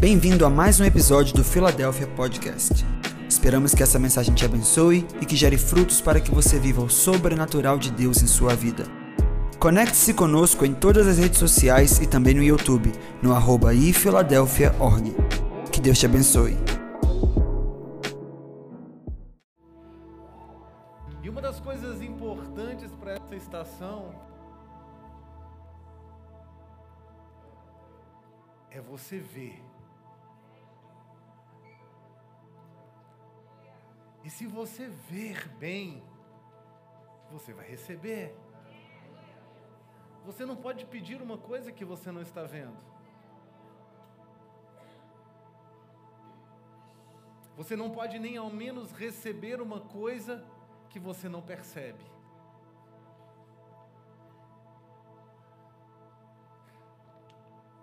Bem-vindo a mais um episódio do Philadelphia Podcast. Esperamos que essa mensagem te abençoe e que gere frutos para que você viva o sobrenatural de Deus em sua vida. Conecte-se conosco em todas as redes sociais e também no YouTube, no arroba ifiladelphia.org. Que Deus te abençoe. E uma das coisas importantes para essa estação é você ver. E se você ver bem, você vai receber. Você não pode pedir uma coisa que você não está vendo. Você não pode nem ao menos receber uma coisa que você não percebe.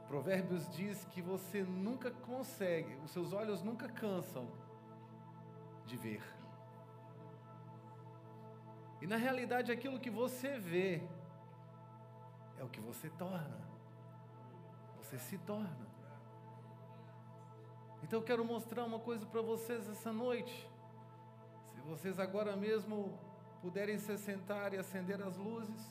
Provérbios diz que você nunca consegue, os seus olhos nunca cansam de ver. E na realidade, aquilo que você vê é o que você torna. Você se torna. Então eu quero mostrar uma coisa para vocês essa noite. Se vocês agora mesmo puderem se sentar e acender as luzes.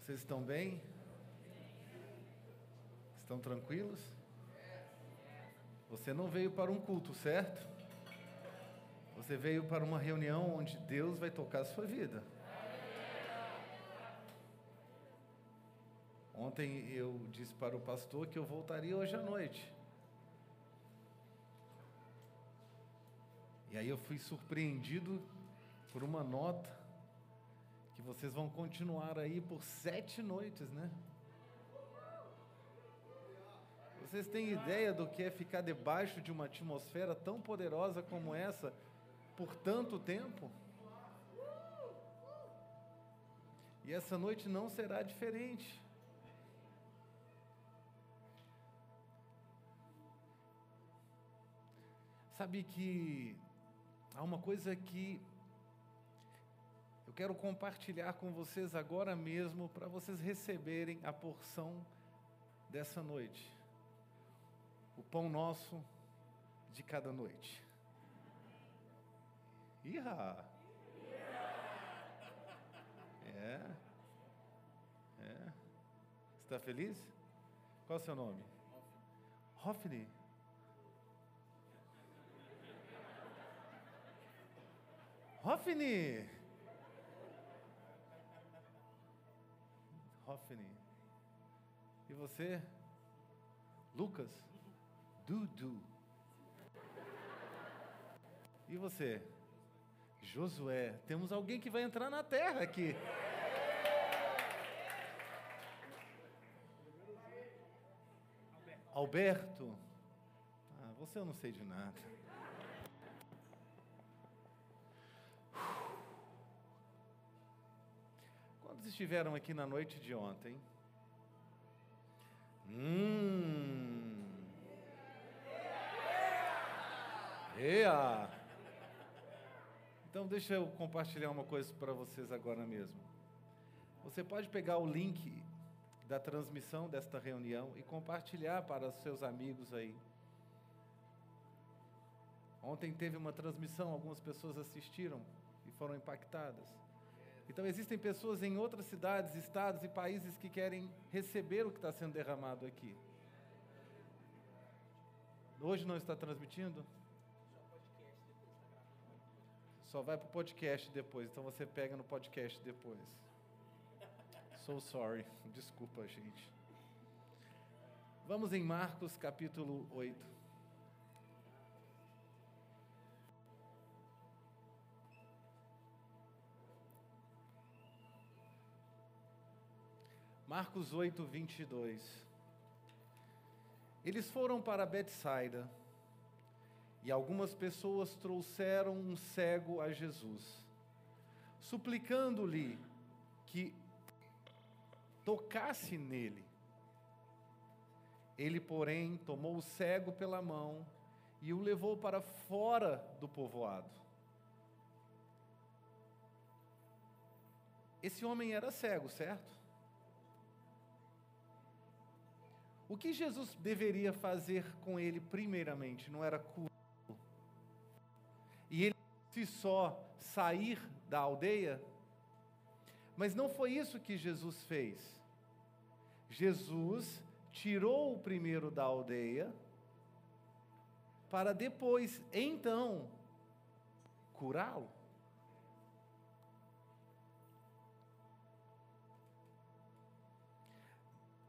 Vocês estão bem? Estão tranquilos? Você não veio para um culto, certo? Você veio para uma reunião onde Deus vai tocar a sua vida. Ontem eu disse para o pastor que eu voltaria hoje à noite. E aí eu fui surpreendido por uma nota que vocês vão continuar aí por sete noites, né? Vocês têm ideia do que é ficar debaixo de uma atmosfera tão poderosa como essa por tanto tempo? E essa noite não será diferente. Sabe que há uma coisa que eu quero compartilhar com vocês agora mesmo para vocês receberem a porção dessa noite. O pão nosso de cada noite. Iha! É. É. Está feliz? Qual é o seu nome? Hoffney. Hoffney. Hoffney. E você? Lucas? Dudu. E você? Josué. Temos alguém que vai entrar na terra aqui. Alberto. Ah, você eu não sei de nada. Quantos estiveram aqui na noite de ontem? Hum. Ea. Então deixa eu compartilhar uma coisa para vocês agora mesmo. Você pode pegar o link da transmissão desta reunião e compartilhar para os seus amigos aí. Ontem teve uma transmissão, algumas pessoas assistiram e foram impactadas. Então existem pessoas em outras cidades, estados e países que querem receber o que está sendo derramado aqui. Hoje não está transmitindo? Só vai para o podcast depois, então você pega no podcast depois. So sorry, desculpa, gente. Vamos em Marcos capítulo 8. Marcos 8, 22. Eles foram para Betsaida e algumas pessoas trouxeram um cego a Jesus, suplicando-lhe que tocasse nele. Ele, porém, tomou o cego pela mão e o levou para fora do povoado. esse homem era cego, certo? O que Jesus deveria fazer com ele primeiramente? Não era curá-lo. E ele se só sair da aldeia? Mas não foi isso que Jesus fez. Jesus tirou o primeiro da aldeia para depois, então, curá-lo.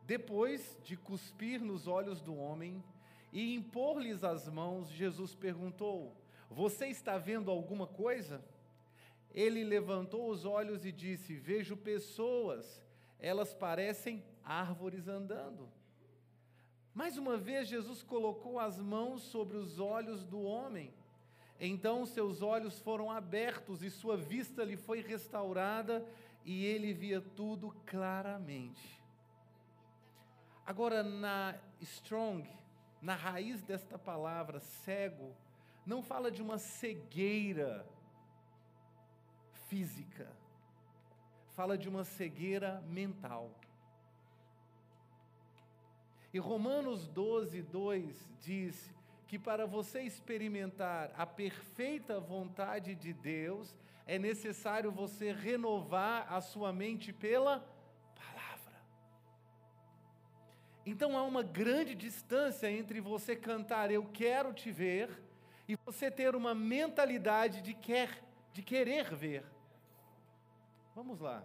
Depois de cuspir nos olhos do homem e impor-lhes as mãos, Jesus perguntou: Você está vendo alguma coisa? Ele levantou os olhos e disse: Vejo pessoas, elas parecem árvores andando. Mais uma vez, Jesus colocou as mãos sobre os olhos do homem. Então seus olhos foram abertos e sua vista lhe foi restaurada e ele via tudo claramente. Agora, na Strong, na raiz desta palavra, cego, não fala de uma cegueira física, fala de uma cegueira mental. E Romanos 12, 2 diz que para você experimentar a perfeita vontade de Deus, é necessário você renovar a sua mente pela palavra. Então há uma grande distância entre você cantar eu quero te ver e você ter uma mentalidade de quer, de querer ver. Vamos lá.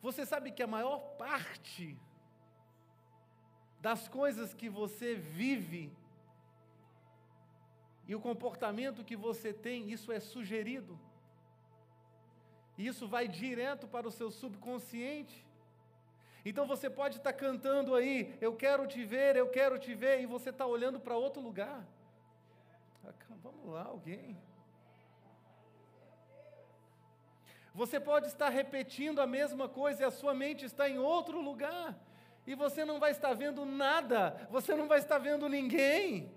Você sabe que a maior parte das coisas que você vive e o comportamento que você tem, isso é sugerido. E isso vai direto para o seu subconsciente. Então você pode estar cantando aí, eu quero te ver, eu quero te ver, e você está olhando para outro lugar. Ah, vamos lá, alguém. Você pode estar repetindo a mesma coisa e a sua mente está em outro lugar. E você não vai estar vendo nada, você não vai estar vendo ninguém.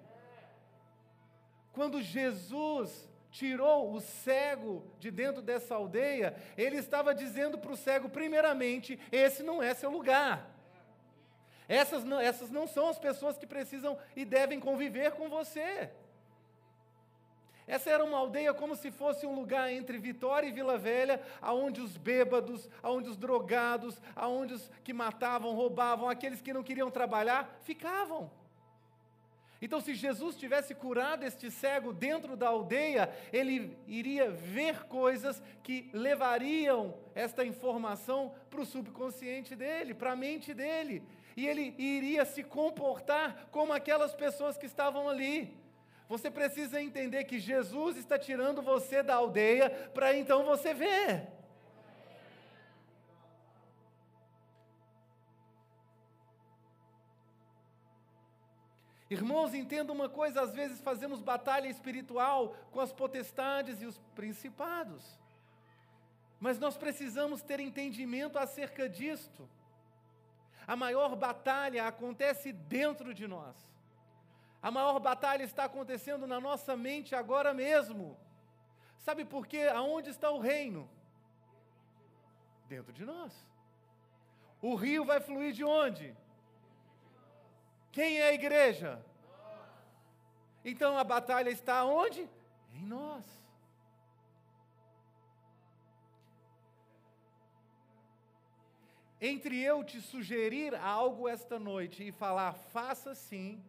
Quando Jesus tirou o cego de dentro dessa aldeia, ele estava dizendo para o cego, primeiramente, esse não é seu lugar. Essas não, essas não são as pessoas que precisam e devem conviver com você. Essa era uma aldeia como se fosse um lugar entre Vitória e Vila Velha, aonde os bêbados, aonde os drogados, aonde os que matavam, roubavam, aqueles que não queriam trabalhar, ficavam. Então, se Jesus tivesse curado este cego dentro da aldeia, ele iria ver coisas que levariam esta informação para o subconsciente dele, para a mente dele. E ele iria se comportar como aquelas pessoas que estavam ali. Você precisa entender que Jesus está tirando você da aldeia para então você ver. Irmãos, entenda uma coisa: às vezes fazemos batalha espiritual com as potestades e os principados, mas nós precisamos ter entendimento acerca disto. A maior batalha acontece dentro de nós. A maior batalha está acontecendo na nossa mente agora mesmo. Sabe por quê? Aonde está o reino? Dentro de nós. O rio vai fluir de onde? Quem é a igreja? Então a batalha está onde? Em nós. Entre eu te sugerir algo esta noite e falar, faça sim,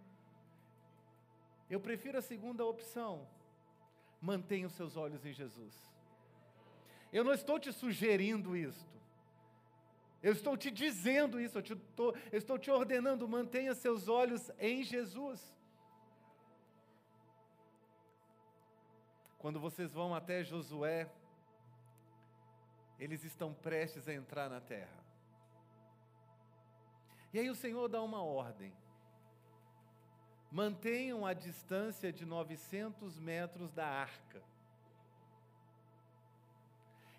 eu prefiro a segunda opção. Mantenha os seus olhos em Jesus. Eu não estou te sugerindo isto. Eu estou te dizendo isso, eu, te, tô, eu estou te ordenando, mantenha seus olhos em Jesus. Quando vocês vão até Josué, eles estão prestes a entrar na terra. E aí o Senhor dá uma ordem mantenham a distância de 900 metros da arca.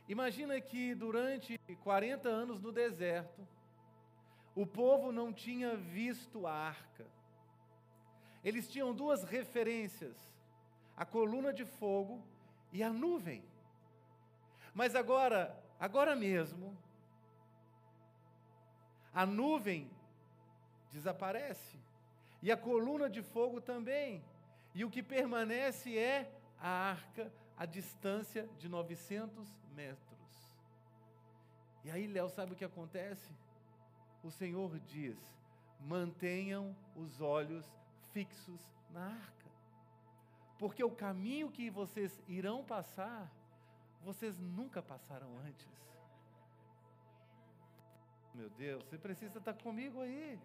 Imagina que durante 40 anos no deserto, o povo não tinha visto a arca. Eles tinham duas referências: a coluna de fogo e a nuvem. Mas agora, agora mesmo, a nuvem desaparece, e a coluna de fogo também, e o que permanece é a arca a distância de 900 metros. E aí, Léo, sabe o que acontece? O Senhor diz: mantenham os olhos fixos na arca, porque o caminho que vocês irão passar, vocês nunca passaram antes. Meu Deus, você precisa estar comigo aí.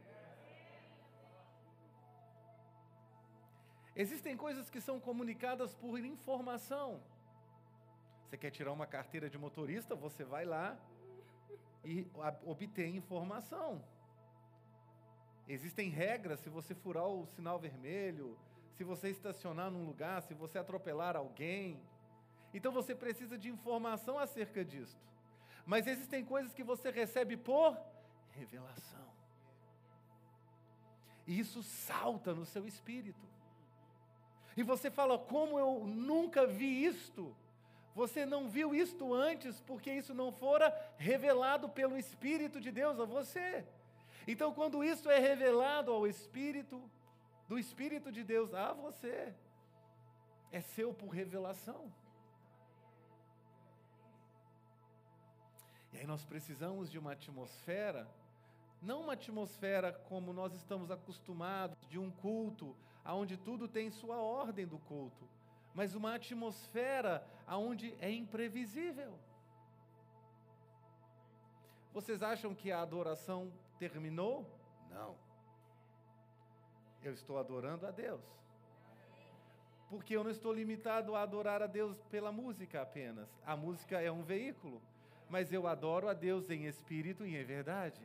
Existem coisas que são comunicadas por informação. Você quer tirar uma carteira de motorista, você vai lá e obtém informação. Existem regras se você furar o sinal vermelho, se você estacionar num lugar, se você atropelar alguém. Então você precisa de informação acerca disto. Mas existem coisas que você recebe por revelação. E isso salta no seu espírito. E você fala: como eu nunca vi isto? Você não viu isto antes, porque isso não fora revelado pelo Espírito de Deus a você. Então, quando isso é revelado ao Espírito, do Espírito de Deus a você, é seu por revelação. E aí nós precisamos de uma atmosfera, não uma atmosfera como nós estamos acostumados, de um culto, onde tudo tem sua ordem do culto, mas uma atmosfera onde é imprevisível. Vocês acham que a adoração terminou? Não. Eu estou adorando a Deus. Porque eu não estou limitado a adorar a Deus pela música apenas. A música é um veículo. Mas eu adoro a Deus em espírito e em verdade.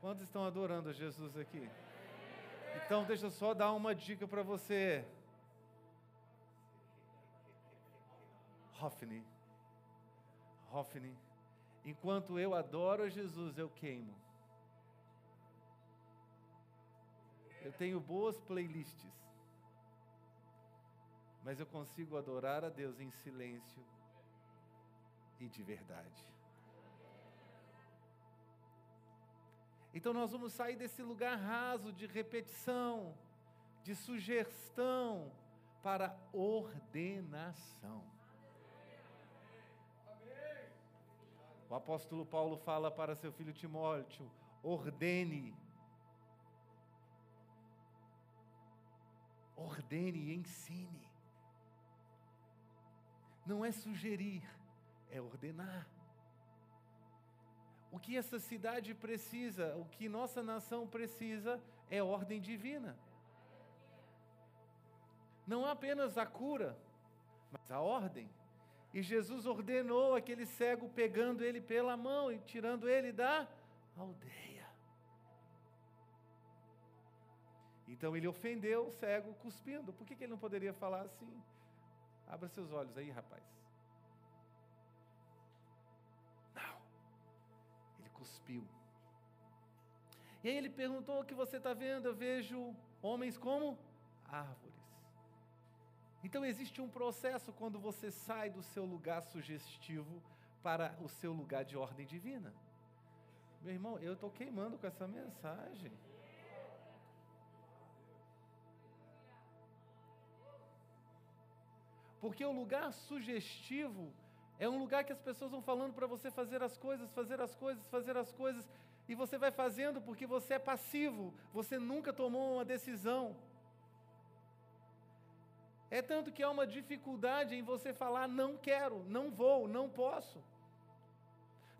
Quantos estão adorando Jesus aqui? Então, deixa eu só dar uma dica para você. Hoffney. Hoffney. Enquanto eu adoro Jesus, eu queimo. Eu tenho boas playlists. Mas eu consigo adorar a Deus em silêncio e de verdade. Então nós vamos sair desse lugar raso de repetição, de sugestão, para ordenação. O apóstolo Paulo fala para seu filho Timóteo: ordene. Ordene e ensine. Não é sugerir, é ordenar. O que essa cidade precisa, o que nossa nação precisa, é ordem divina. Não apenas a cura, mas a ordem. E Jesus ordenou aquele cego pegando ele pela mão e tirando ele da aldeia. Então ele ofendeu o cego cuspindo. Por que, que ele não poderia falar assim? Abra seus olhos aí, rapaz. cuspiu. E aí ele perguntou: O que você está vendo? Eu vejo homens como árvores. Então existe um processo quando você sai do seu lugar sugestivo para o seu lugar de ordem divina. Meu irmão, eu estou queimando com essa mensagem. Porque o lugar sugestivo é um lugar que as pessoas vão falando para você fazer as coisas, fazer as coisas, fazer as coisas, e você vai fazendo porque você é passivo, você nunca tomou uma decisão. É tanto que há uma dificuldade em você falar: não quero, não vou, não posso.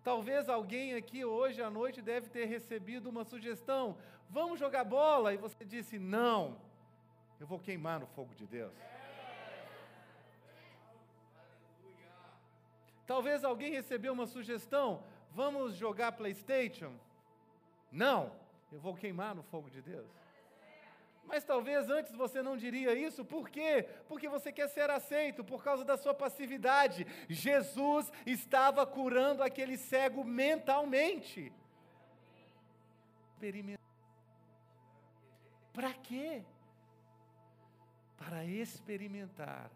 Talvez alguém aqui hoje à noite deve ter recebido uma sugestão: vamos jogar bola, e você disse: não, eu vou queimar no fogo de Deus. Talvez alguém recebeu uma sugestão: vamos jogar PlayStation? Não, eu vou queimar no fogo de Deus. Mas talvez antes você não diria isso, por quê? Porque você quer ser aceito por causa da sua passividade. Jesus estava curando aquele cego mentalmente. Para quê? Para experimentar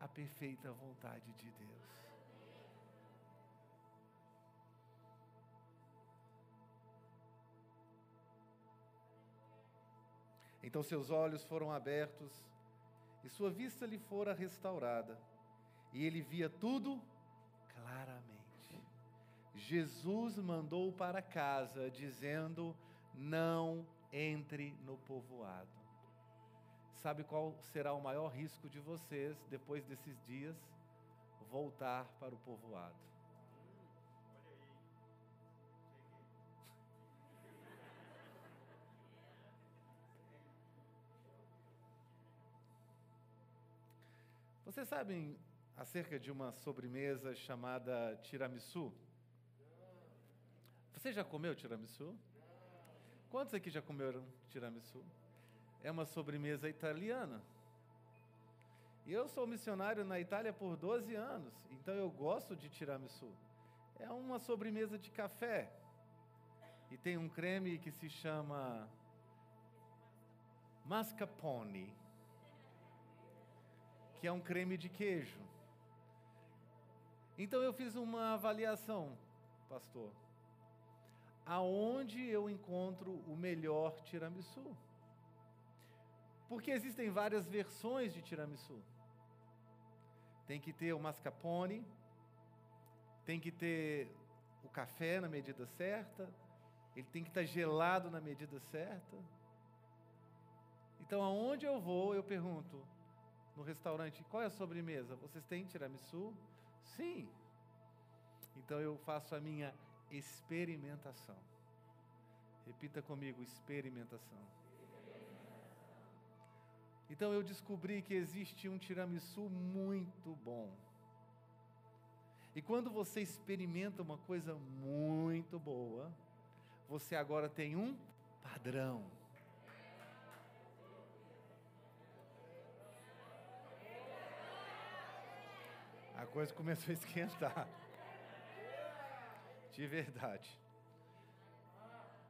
a perfeita vontade de Deus. Então seus olhos foram abertos e sua vista lhe fora restaurada, e ele via tudo claramente. Jesus mandou para casa, dizendo: Não entre no povoado. Sabe qual será o maior risco de vocês, depois desses dias? Voltar para o povoado. Vocês sabem acerca de uma sobremesa chamada tiramisu? Você já comeu tiramisu? Quantos aqui já comeram tiramisu? É uma sobremesa italiana. E eu sou missionário na Itália por 12 anos, então eu gosto de tiramisu. É uma sobremesa de café. E tem um creme que se chama mascarpone, que é um creme de queijo. Então eu fiz uma avaliação, pastor aonde eu encontro o melhor tiramisu. Porque existem várias versões de tiramisu. Tem que ter o mascarpone, tem que ter o café na medida certa, ele tem que estar gelado na medida certa. Então, aonde eu vou, eu pergunto no restaurante, qual é a sobremesa? Vocês têm tiramisu? Sim. Então eu faço a minha experimentação. Repita comigo: experimentação. Então eu descobri que existe um tiramisu muito bom. E quando você experimenta uma coisa muito boa, você agora tem um padrão. A coisa começou a esquentar. De verdade.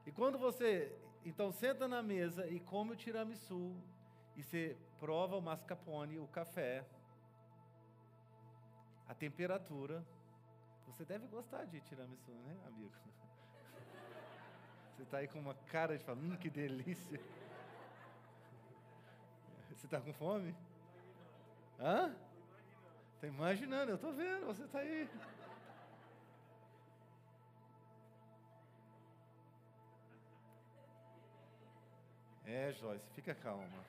E quando você então senta na mesa e come o tiramisu e você prova o mascarpone, o café, a temperatura, você deve gostar de tiramisu, né, amigo? Você está aí com uma cara de falar, hum, que delícia. Você está com fome? Hã? Está imaginando, eu estou vendo, você está aí. É, Joyce, fica calma.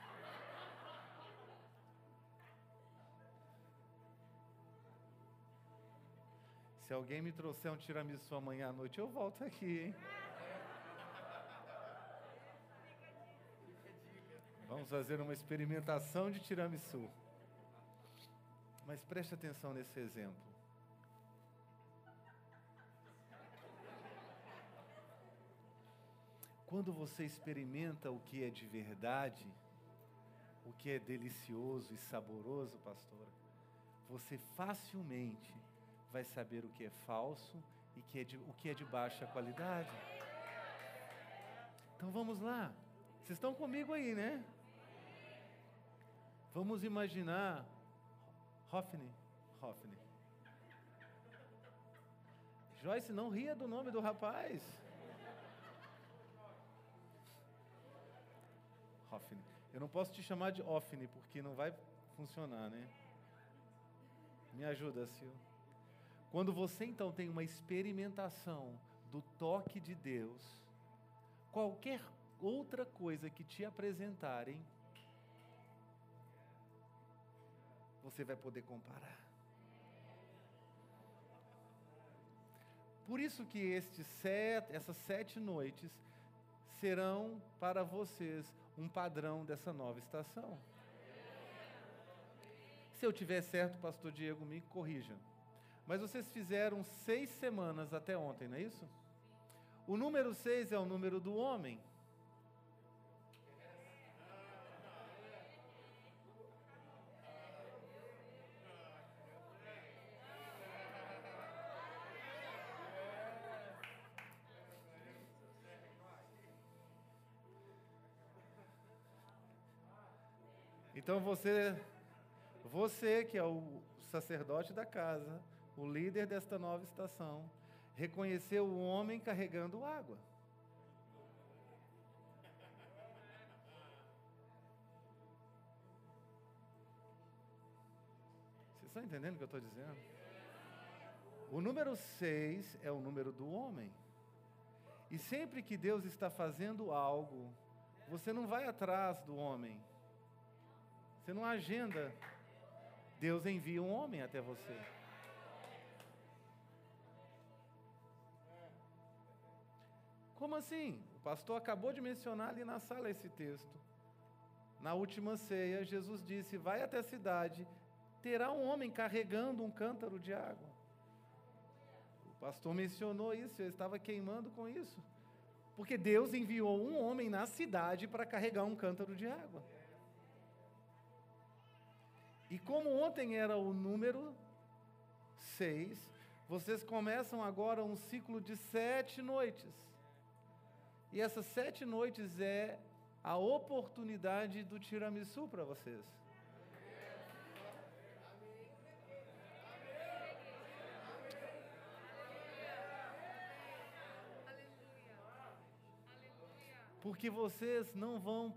Se alguém me trouxer um tiramisu amanhã à noite, eu volto aqui, hein? Vamos fazer uma experimentação de tiramisu. Mas preste atenção nesse exemplo. Quando você experimenta o que é de verdade, o que é delicioso e saboroso, pastora, você facilmente vai saber o que é falso e que é de, o que é de baixa qualidade. Então vamos lá. Vocês estão comigo aí, né? Vamos imaginar Hoffney. Hoffney. Joyce, não ria do nome do rapaz. Hoffney. Eu não posso te chamar de Hoffney, porque não vai funcionar, né? Me ajuda, Sil. Quando você então tem uma experimentação do toque de Deus, qualquer outra coisa que te apresentarem, você vai poder comparar. Por isso que estes sete, essas sete noites serão para vocês um padrão dessa nova estação. Se eu tiver certo, pastor Diego, me corrija. Mas vocês fizeram seis semanas até ontem, não é isso? O número seis é o número do homem. Então você Você, que é o sacerdote da casa, o líder desta nova estação, reconheceu o homem carregando água. Vocês estão entendendo o que eu estou dizendo? O número 6 é o número do homem. E sempre que Deus está fazendo algo, você não vai atrás do homem. Você não agenda. Deus envia um homem até você. Como assim? O pastor acabou de mencionar ali na sala esse texto. Na última ceia, Jesus disse: Vai até a cidade, terá um homem carregando um cântaro de água. O pastor mencionou isso, eu estava queimando com isso. Porque Deus enviou um homem na cidade para carregar um cântaro de água. E como ontem era o número seis, vocês começam agora um ciclo de sete noites. E essas sete noites é a oportunidade do tiramisu para vocês. Porque vocês não vão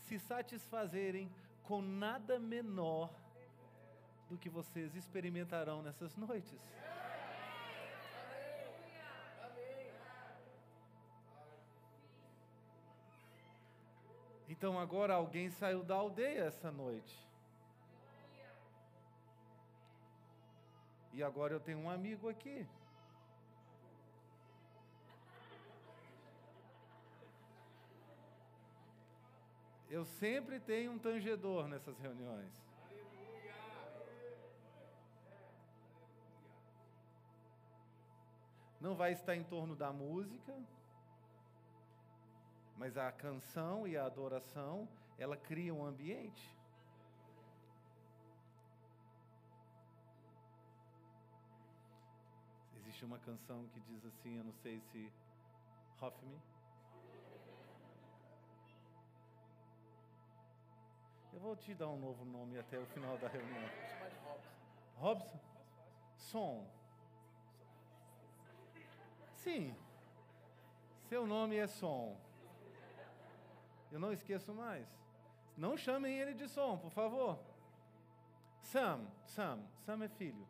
se satisfazerem com nada menor do que vocês experimentarão nessas noites. Então agora alguém saiu da aldeia essa noite. E agora eu tenho um amigo aqui. Eu sempre tenho um tangedor nessas reuniões. Não vai estar em torno da música, mas a canção e a adoração, ela cria um ambiente. Existe uma canção que diz assim, eu não sei se Hoffman. Eu vou te dar um novo nome até o final da reunião. Robson? Som. Sim. Seu nome é Som. Eu não esqueço mais. Não chamem ele de som, por favor. Sam, Sam, Sam é filho.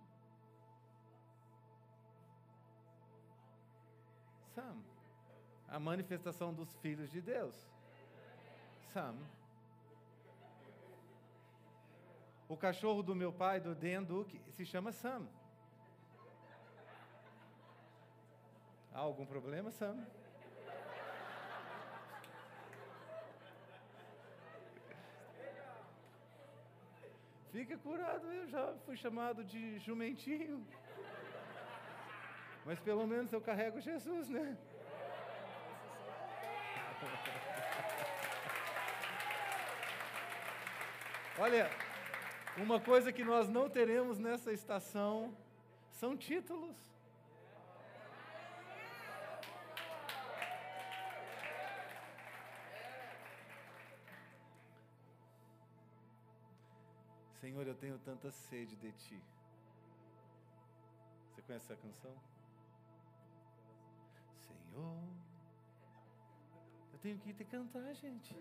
Sam, a manifestação dos filhos de Deus. Sam. O cachorro do meu pai, do Dan Duke, se chama Sam. Há algum problema, Sam? Fica curado, eu já fui chamado de jumentinho. Mas pelo menos eu carrego Jesus, né? Olha, uma coisa que nós não teremos nessa estação são títulos. Senhor, eu tenho tanta sede de ti. Você conhece essa canção? Senhor, eu tenho que te cantar, gente.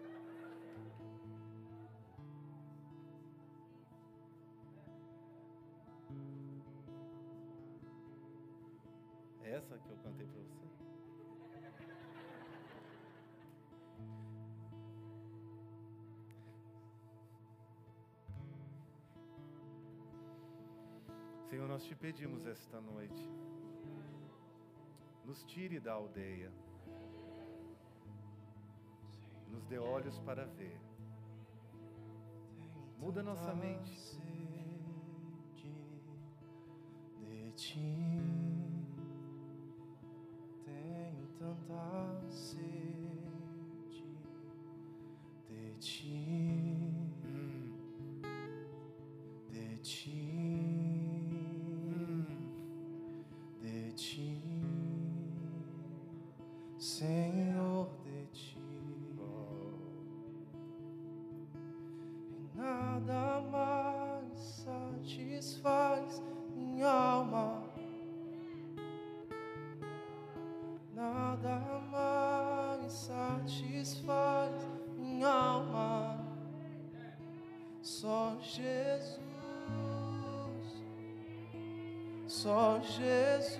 Essa que eu cantei para você? Senhor, nós te pedimos esta noite, nos tire da aldeia, nos dê olhos para ver, muda nossa mente. De ti, sede de ti, só Jesus,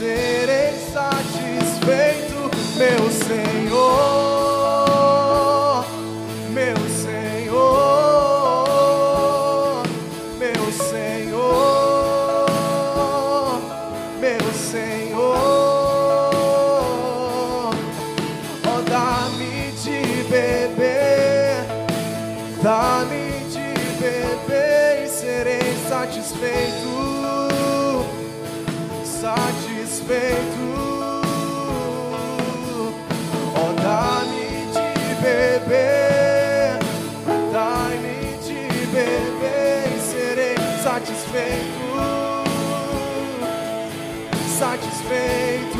e satisfeito, satisfeito,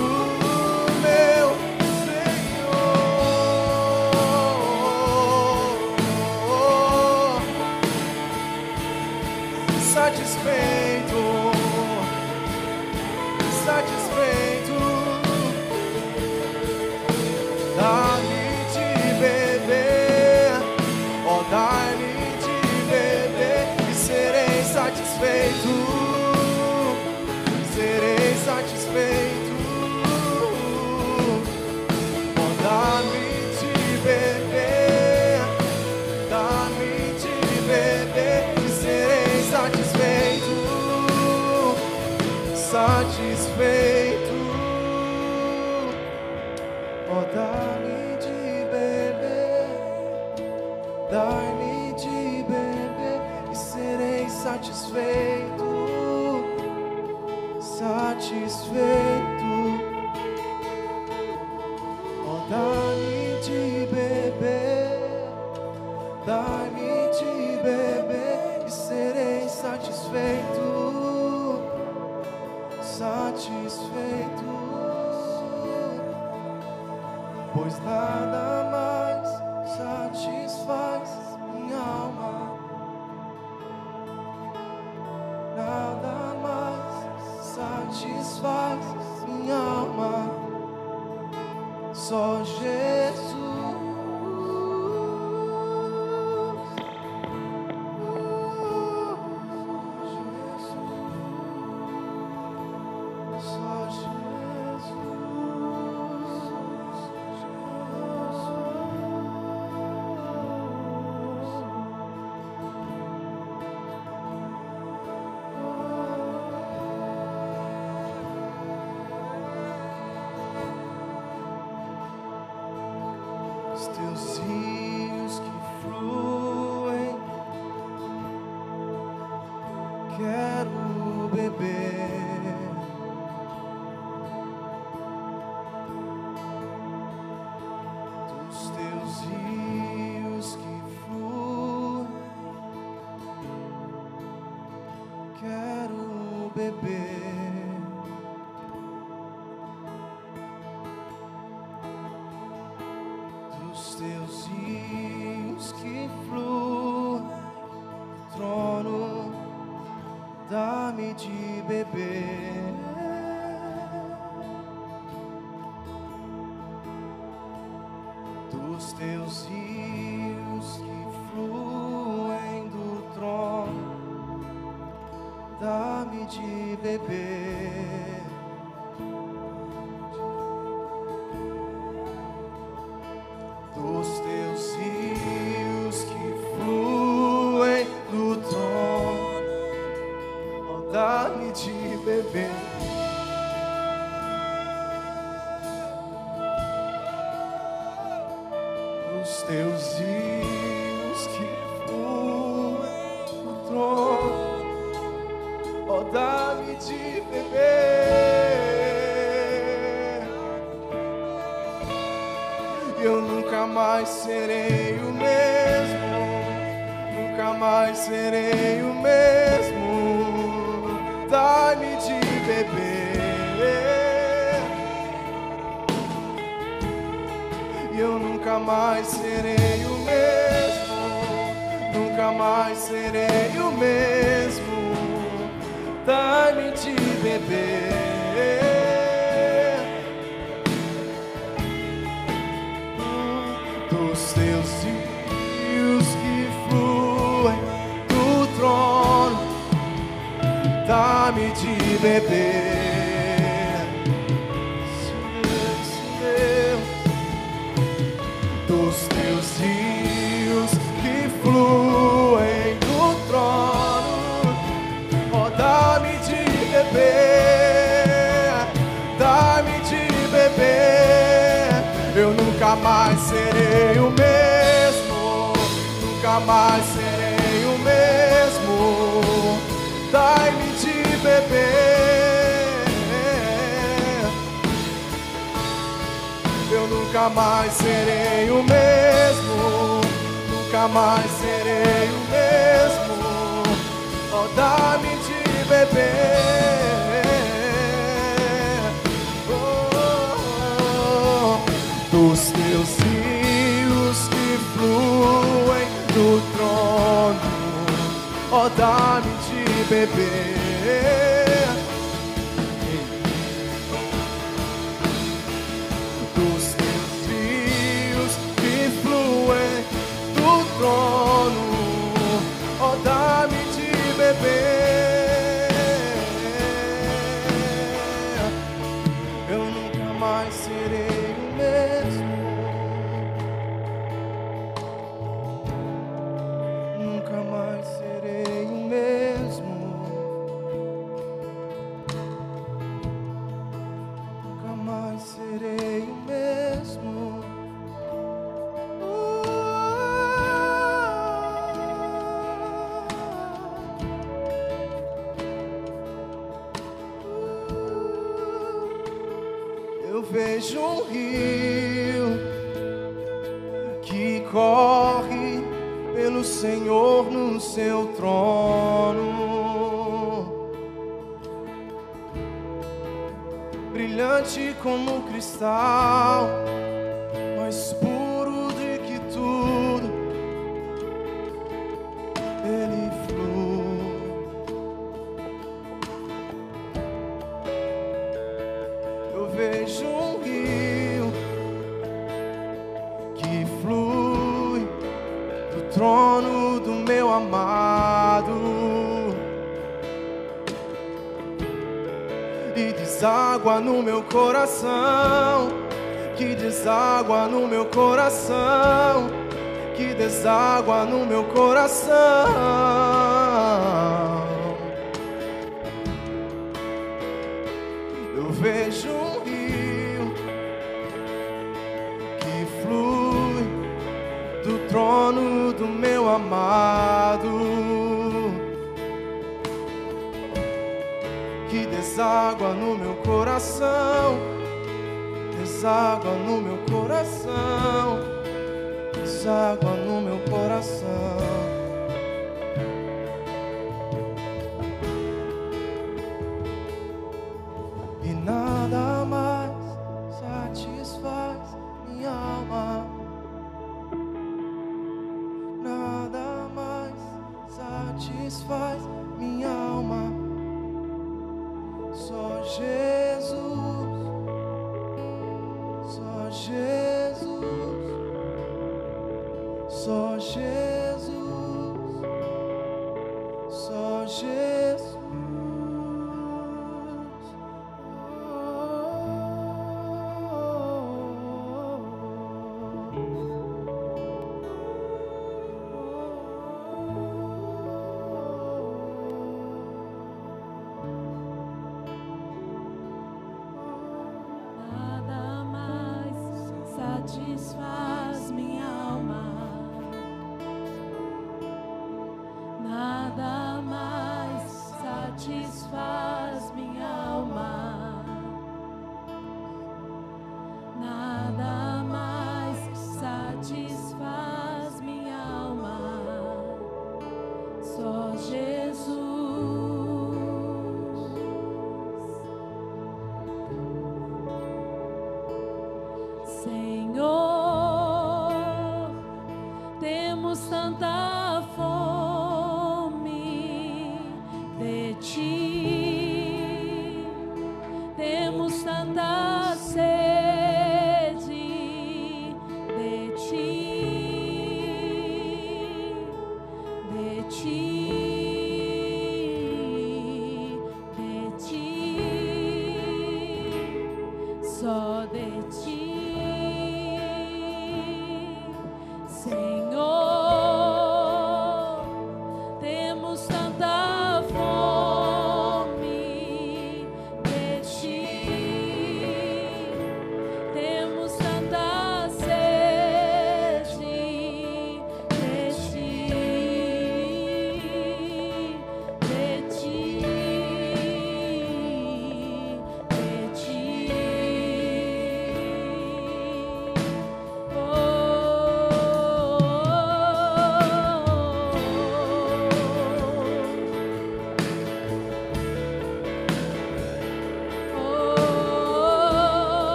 dá-me de beber. Pelo Senhor no seu trono. Brilhante como cristal, mais puro meu coração, que deságua no meu coração, que deságua no meu coração. Eu vejo um rio que flui do trono do meu amado, que deságua no meu coração, deságua no meu coração, deságua no meu coração.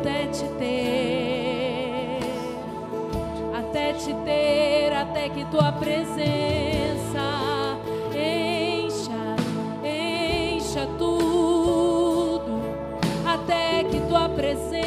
até te ter, até te ter, até que tua presença encha, encha tudo, até que tua presença.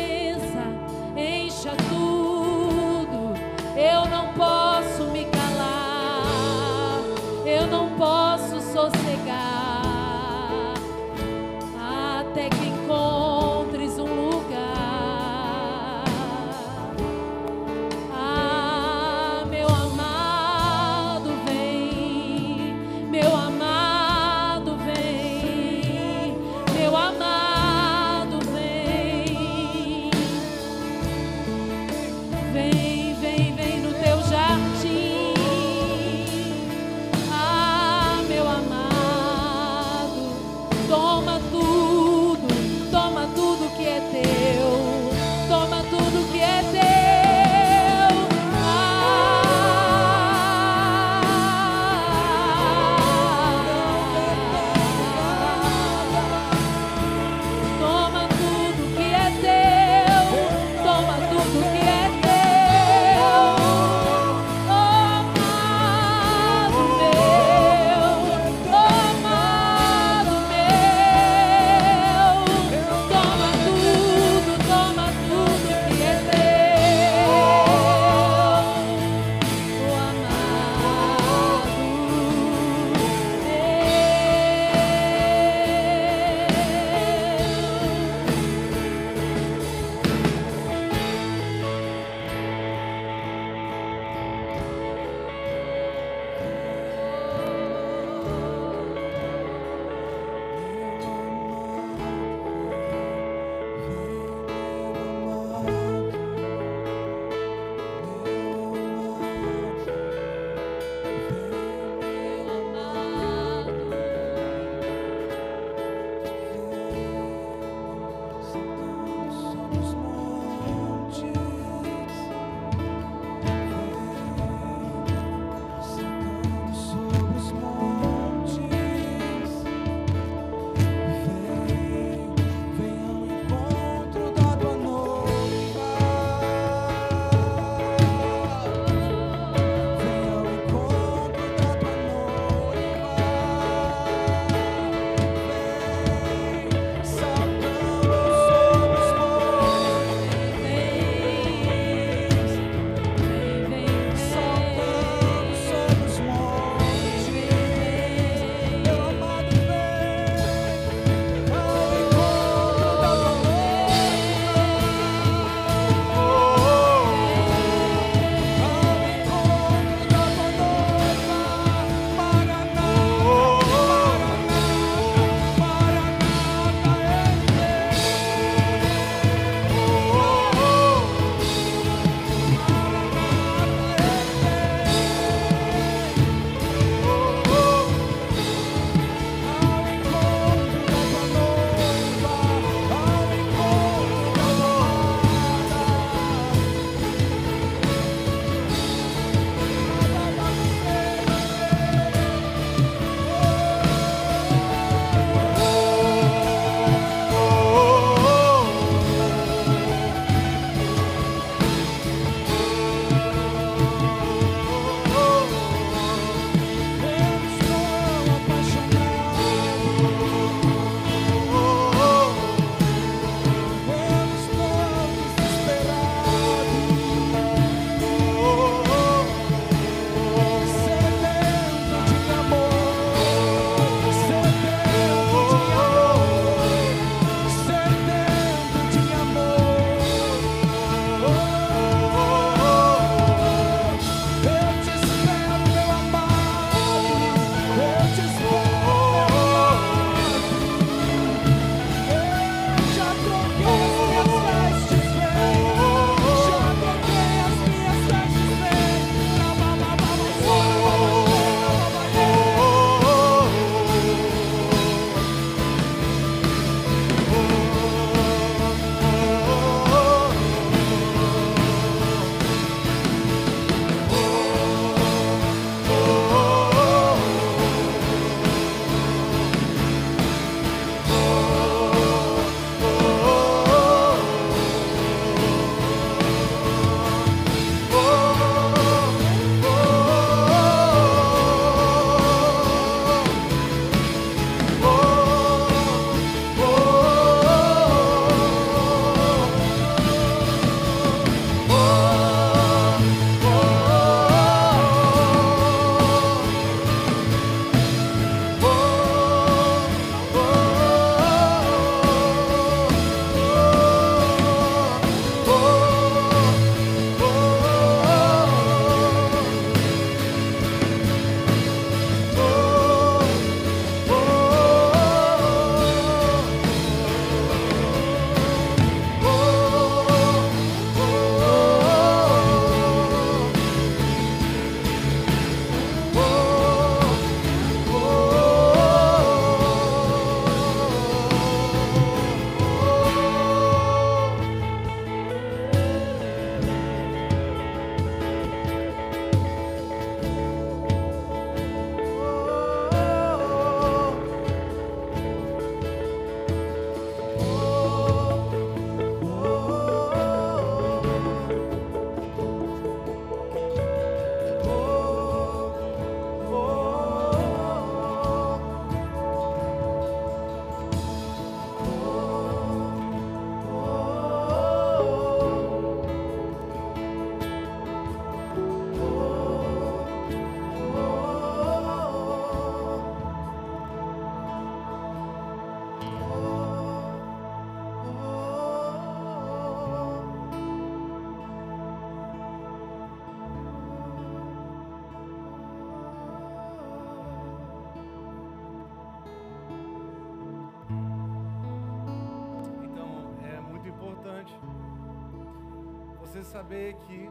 Você saber que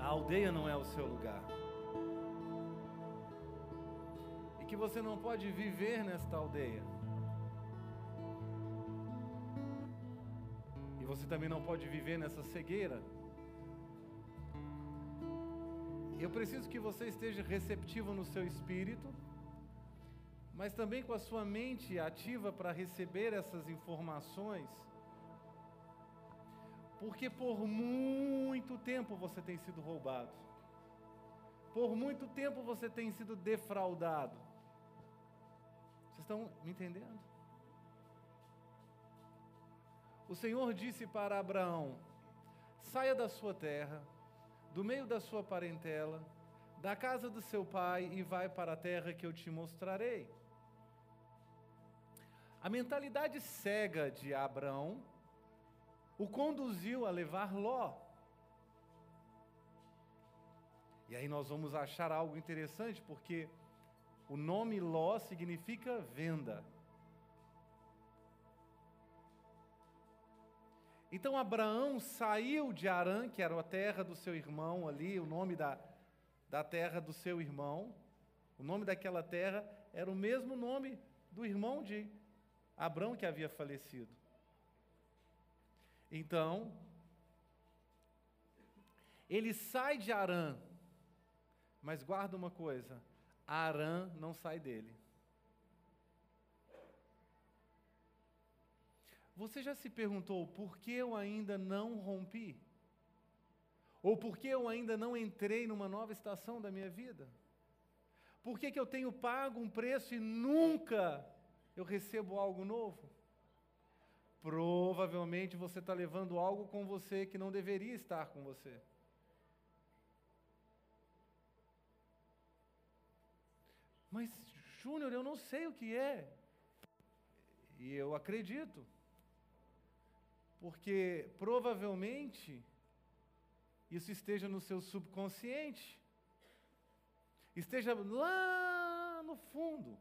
a aldeia não é o seu lugar. E que você não pode viver nesta aldeia. E você também não pode viver nessa cegueira. Eu preciso que você esteja receptivo no seu espírito, mas também com a sua mente ativa para receber essas informações. Porque por muito tempo você tem sido roubado. Por muito tempo você tem sido defraudado. Vocês estão me entendendo? O Senhor disse para Abraão: saia da sua terra do meio da sua parentela, da casa do seu pai e vai para a terra que eu te mostrarei. A mentalidade cega de Abraão o conduziu a levar Ló. E aí nós vamos achar algo interessante, porque o nome Ló significa venda. Então Abraão saiu de Arã, que era a terra do seu irmão ali, o nome da, da terra do seu irmão. O nome daquela terra era o mesmo nome do irmão de Abraão que havia falecido. Então, ele sai de Arã, mas guarda uma coisa: Arã não sai dele. Você já se perguntou por que eu ainda não rompi? Ou por que eu ainda não entrei numa nova estação da minha vida? Por que, que eu tenho pago um preço e nunca eu recebo algo novo? Provavelmente você está levando algo com você que não deveria estar com você. Mas, Júnior, eu não sei o que é. E eu acredito. Porque provavelmente isso esteja no seu subconsciente, esteja lá no fundo.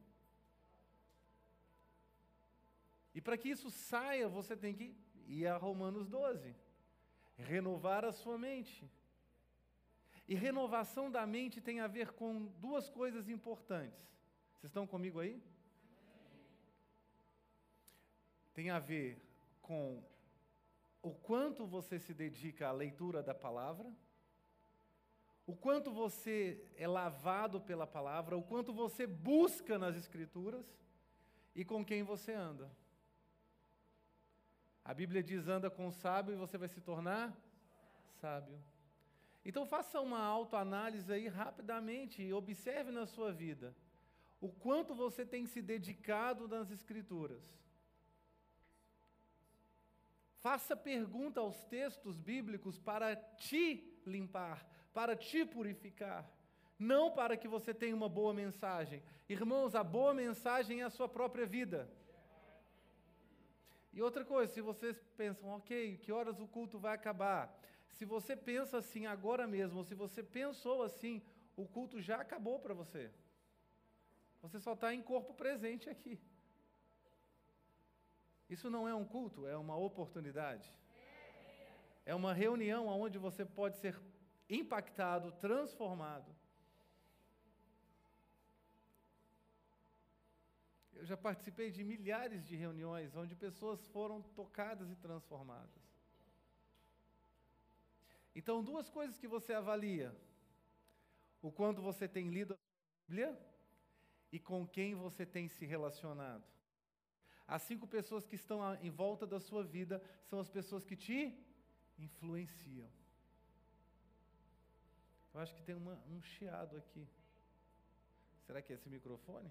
E para que isso saia, você tem que ir a Romanos 12, renovar a sua mente. E renovação da mente tem a ver com duas coisas importantes. Vocês estão comigo aí? Tem a ver com o quanto você se dedica à leitura da palavra, o quanto você é lavado pela palavra, o quanto você busca nas Escrituras e com quem você anda. A Bíblia diz: anda com o sábio e você vai se tornar sábio. Então faça uma autoanálise aí rapidamente e observe na sua vida o quanto você tem se dedicado nas Escrituras. Faça pergunta aos textos bíblicos para te limpar, para te purificar, não para que você tenha uma boa mensagem. Irmãos, a boa mensagem é a sua própria vida. E outra coisa, se vocês pensam, ok, que horas o culto vai acabar? Se você pensa assim agora mesmo, ou se você pensou assim, o culto já acabou para você. Você só está em corpo presente aqui. Isso não é um culto, é uma oportunidade. É uma reunião onde você pode ser impactado, transformado. Eu já participei de milhares de reuniões onde pessoas foram tocadas e transformadas. Então, duas coisas que você avalia: o quanto você tem lido a Bíblia e com quem você tem se relacionado. As cinco pessoas que estão em volta da sua vida são as pessoas que te influenciam. Eu acho que tem uma, um chiado aqui. Será que é esse microfone?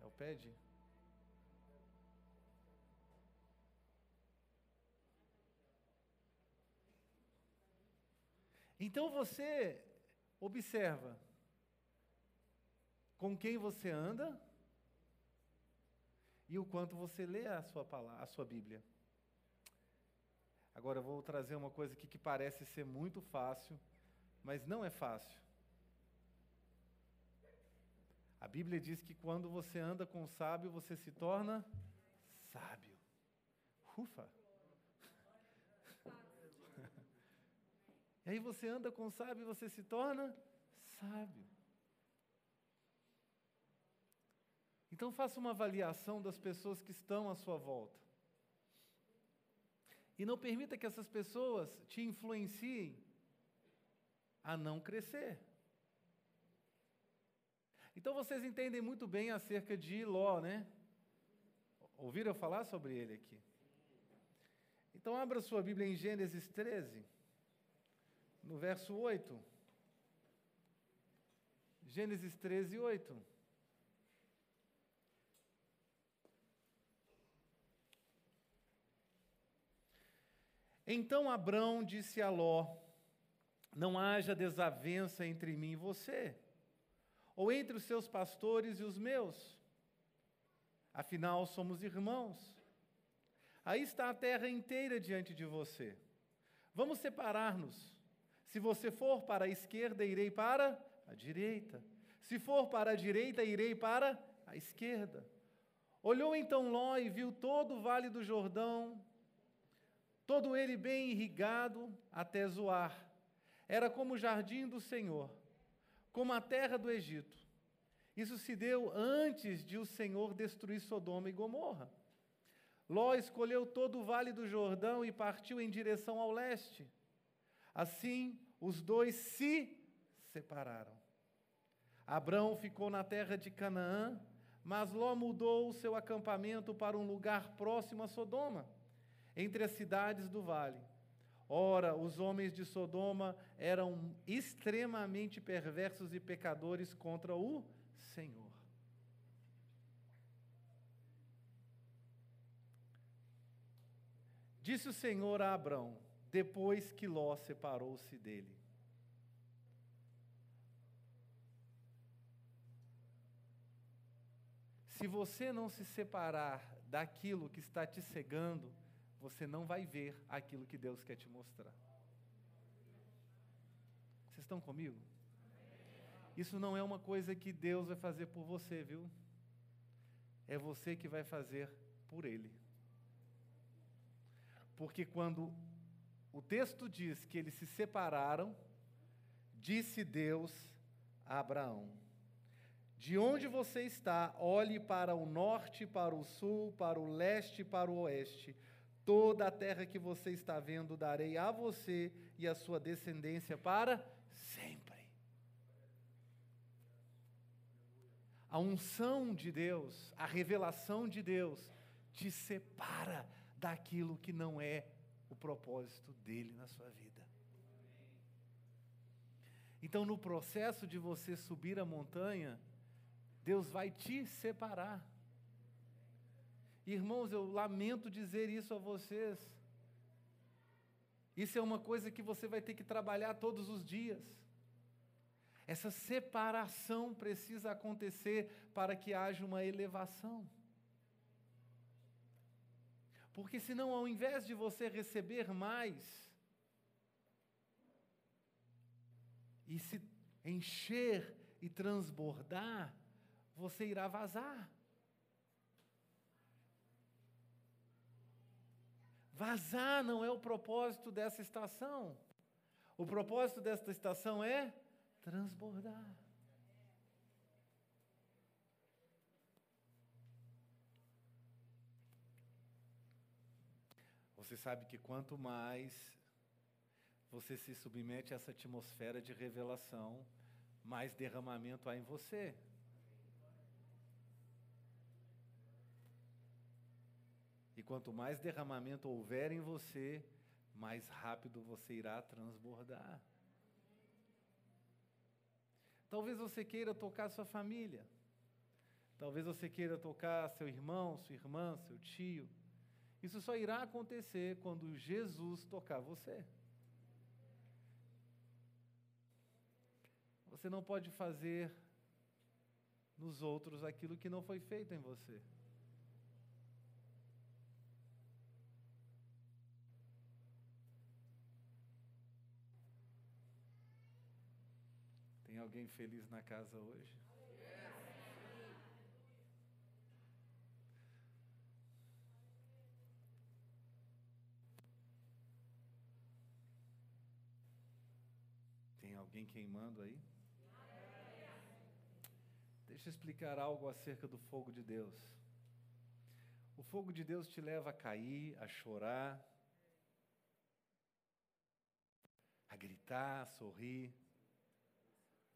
É o pad? Então você observa com quem você anda e o quanto você lê a sua palavra, a sua Bíblia. Agora eu vou trazer uma coisa aqui que parece ser muito fácil, mas não é fácil. A Bíblia diz que quando você anda com o sábio, você se torna sábio. Ufa! E aí você anda com o sábio e você se torna sábio. Então faça uma avaliação das pessoas que estão à sua volta. E não permita que essas pessoas te influenciem a não crescer. Então vocês entendem muito bem acerca de Ló, né? Ouviram falar sobre ele aqui? Então abra sua Bíblia em Gênesis 13, no verso 8. Gênesis 13, 8. Então Abrão disse a Ló: Não haja desavença entre mim e você, ou entre os seus pastores e os meus. Afinal, somos irmãos. Aí está a terra inteira diante de você. Vamos separar-nos. Se você for para a esquerda, irei para a direita. Se for para a direita, irei para a esquerda. Olhou então Ló e viu todo o vale do Jordão, todo ele bem irrigado até Zoar. Era como o jardim do Senhor, como a terra do Egito. Isso se deu antes de o Senhor destruir Sodoma e Gomorra. Ló escolheu todo o vale do Jordão e partiu em direção ao leste. Assim, os dois se separaram. Abrão ficou na terra de Canaã, mas Ló mudou o seu acampamento para um lugar próximo a Sodoma entre as cidades do vale. Ora, os homens de Sodoma eram extremamente perversos e pecadores contra o Senhor. Disse o Senhor a Abrão, depois que Ló separou-se dele: Se você não se separar daquilo que está te cegando, você não vai ver aquilo que Deus quer te mostrar. Vocês estão comigo? Isso não é uma coisa que Deus vai fazer por você, viu? É você que vai fazer por Ele. Porque quando o texto diz que eles se separaram, disse Deus a Abraão: De onde você está, olhe para o norte, para o sul, para o leste para o oeste Toda a terra que você está vendo darei a você e a sua descendência para sempre. A unção de Deus, a revelação de Deus, te separa daquilo que não é o propósito dele na sua vida. Então, no processo de você subir a montanha, Deus vai te separar. Irmãos, eu lamento dizer isso a vocês. Isso é uma coisa que você vai ter que trabalhar todos os dias. Essa separação precisa acontecer para que haja uma elevação. Porque senão, ao invés de você receber mais e se encher e transbordar, você irá vazar. Vazar não é o propósito dessa estação. O propósito desta estação é transbordar. Você sabe que quanto mais você se submete a essa atmosfera de revelação, mais derramamento há em você. Quanto mais derramamento houver em você, mais rápido você irá transbordar. Talvez você queira tocar sua família. Talvez você queira tocar seu irmão, sua irmã, seu tio. Isso só irá acontecer quando Jesus tocar você. Você não pode fazer nos outros aquilo que não foi feito em você. Alguém feliz na casa hoje? alguém queimando aí? Deixa eu explicar algo acerca do fogo de Deus. O fogo de Deus te leva a cair, a chorar, a gritar, a sorrir.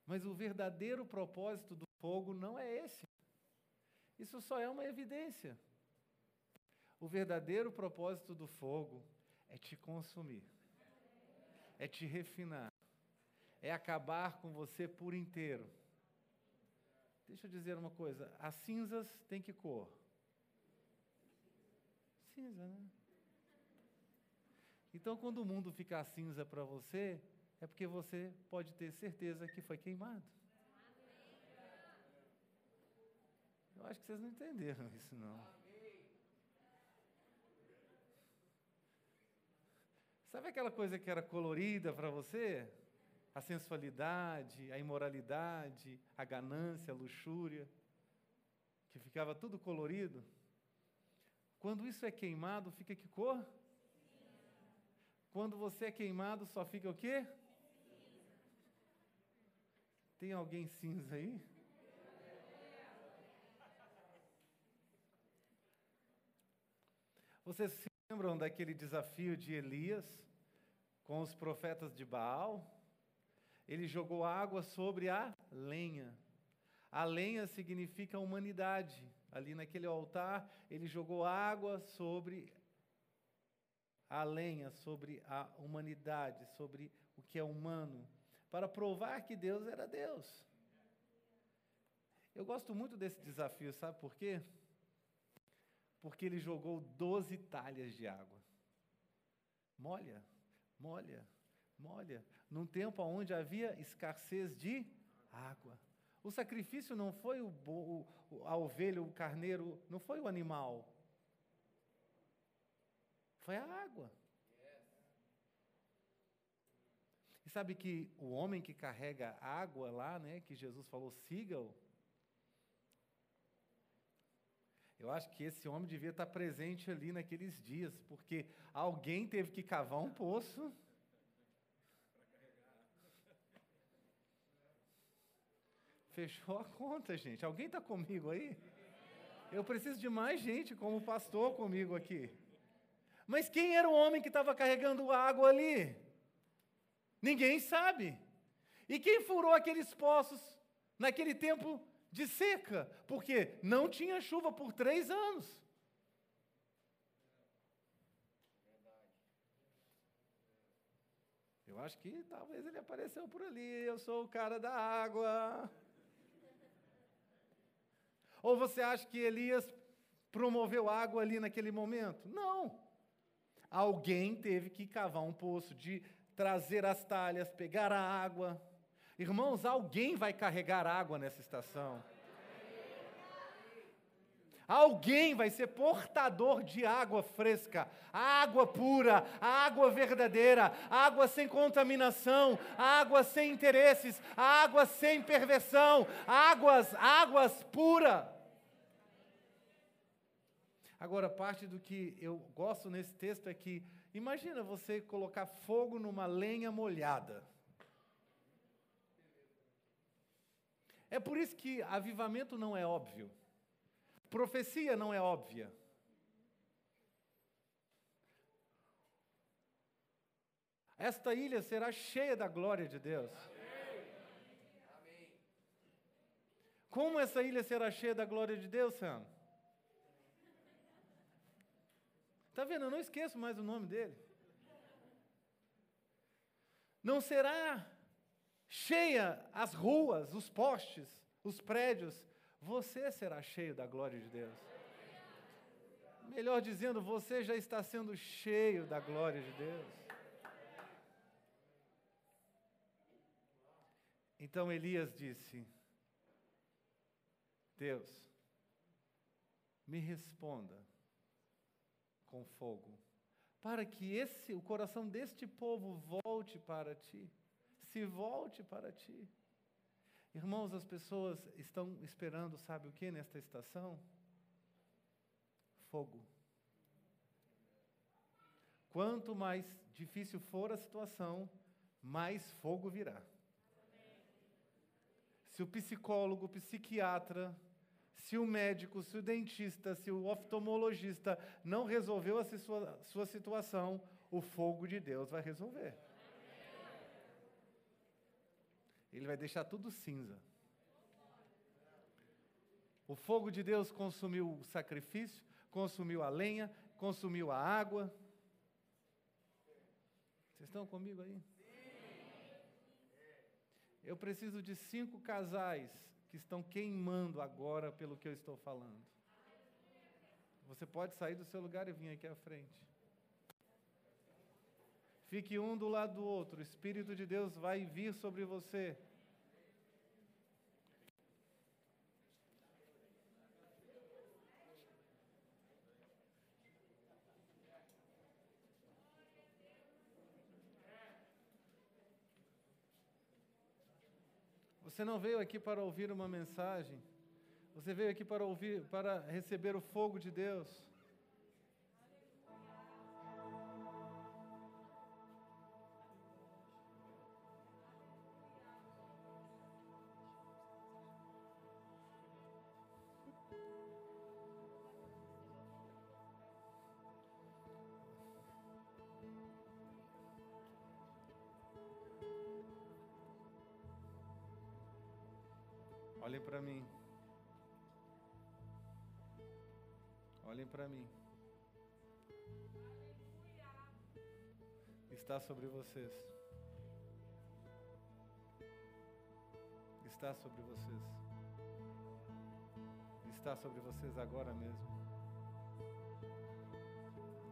Mas o verdadeiro propósito do fogo não é esse. Isso só é uma evidência. O verdadeiro propósito do fogo é te consumir, é te refinar, é acabar com você por inteiro. Deixa eu dizer uma coisa: as cinzas têm que cor? Cinza, né? Então, quando o mundo ficar cinza para você, é porque você pode ter certeza que foi queimado. Eu acho que vocês não entenderam isso, não. Sabe aquela coisa que era colorida para você? A sensualidade, a imoralidade, a ganância, a luxúria, que ficava tudo colorido. Quando isso é queimado, fica que cor? Quando você é queimado, só fica o quê? Tem alguém cinza aí? Vocês se lembram daquele desafio de Elias com os profetas de Baal? Ele jogou água sobre a lenha. A lenha significa humanidade. Ali naquele altar, ele jogou água sobre a lenha, sobre a humanidade, sobre o que é humano, para provar que Deus era Deus. Eu gosto muito desse desafio, sabe por quê? porque ele jogou 12 talhas de água. Molha, molha, molha. Num tempo onde havia escassez de água. O sacrifício não foi o, o, a ovelha, o carneiro, não foi o animal. Foi a água. E sabe que o homem que carrega água lá, né, que Jesus falou, siga-o, Eu acho que esse homem devia estar presente ali naqueles dias, porque alguém teve que cavar um poço. Fechou a conta, gente. Alguém está comigo aí? Eu preciso de mais gente como pastor comigo aqui. Mas quem era o homem que estava carregando água ali? Ninguém sabe. E quem furou aqueles poços naquele tempo de seca, porque não tinha chuva por três anos. Eu acho que talvez ele apareceu por ali. Eu sou o cara da água. Ou você acha que Elias promoveu água ali naquele momento? Não. Alguém teve que cavar um poço, de trazer as talhas, pegar a água. Irmãos, alguém vai carregar água nessa estação. Alguém vai ser portador de água fresca, água pura, água verdadeira, água sem contaminação, água sem interesses, água sem perversão, águas, águas pura. Agora, parte do que eu gosto nesse texto é que, imagina você colocar fogo numa lenha molhada. É por isso que avivamento não é óbvio. Profecia não é óbvia. Esta ilha será cheia da glória de Deus. Como essa ilha será cheia da glória de Deus, Sam? Está vendo? Eu não esqueço mais o nome dele. Não será cheia as ruas, os postes, os prédios, você será cheio da glória de Deus. Melhor dizendo, você já está sendo cheio da glória de Deus. Então Elias disse: Deus, me responda com fogo, para que esse o coração deste povo volte para ti se volte para ti. Irmãos, as pessoas estão esperando, sabe o que nesta estação? Fogo. Quanto mais difícil for a situação, mais fogo virá. se o psicólogo, o psiquiatra, se o médico, se o dentista, se o oftalmologista não resolveu a sua, sua situação, o fogo de Deus vai resolver. Ele vai deixar tudo cinza. O fogo de Deus consumiu o sacrifício, consumiu a lenha, consumiu a água. Vocês estão comigo aí? Eu preciso de cinco casais que estão queimando agora pelo que eu estou falando. Você pode sair do seu lugar e vir aqui à frente. Fique um do lado do outro. O Espírito de Deus vai vir sobre você. Você não veio aqui para ouvir uma mensagem. Você veio aqui para ouvir, para receber o fogo de Deus. Para mim. Está sobre vocês. Está sobre vocês. Está sobre vocês agora mesmo.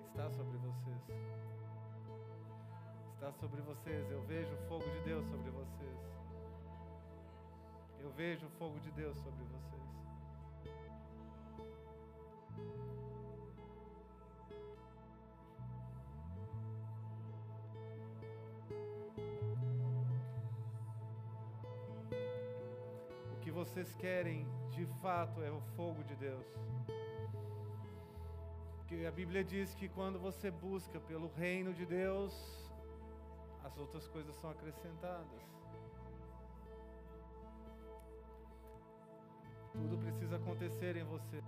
Está sobre vocês. Está sobre vocês. Eu vejo o fogo de Deus sobre vocês. Eu vejo o fogo de Deus sobre vocês. Vocês querem de fato é o fogo de Deus. Porque a Bíblia diz que quando você busca pelo reino de Deus, as outras coisas são acrescentadas. Tudo precisa acontecer em vocês.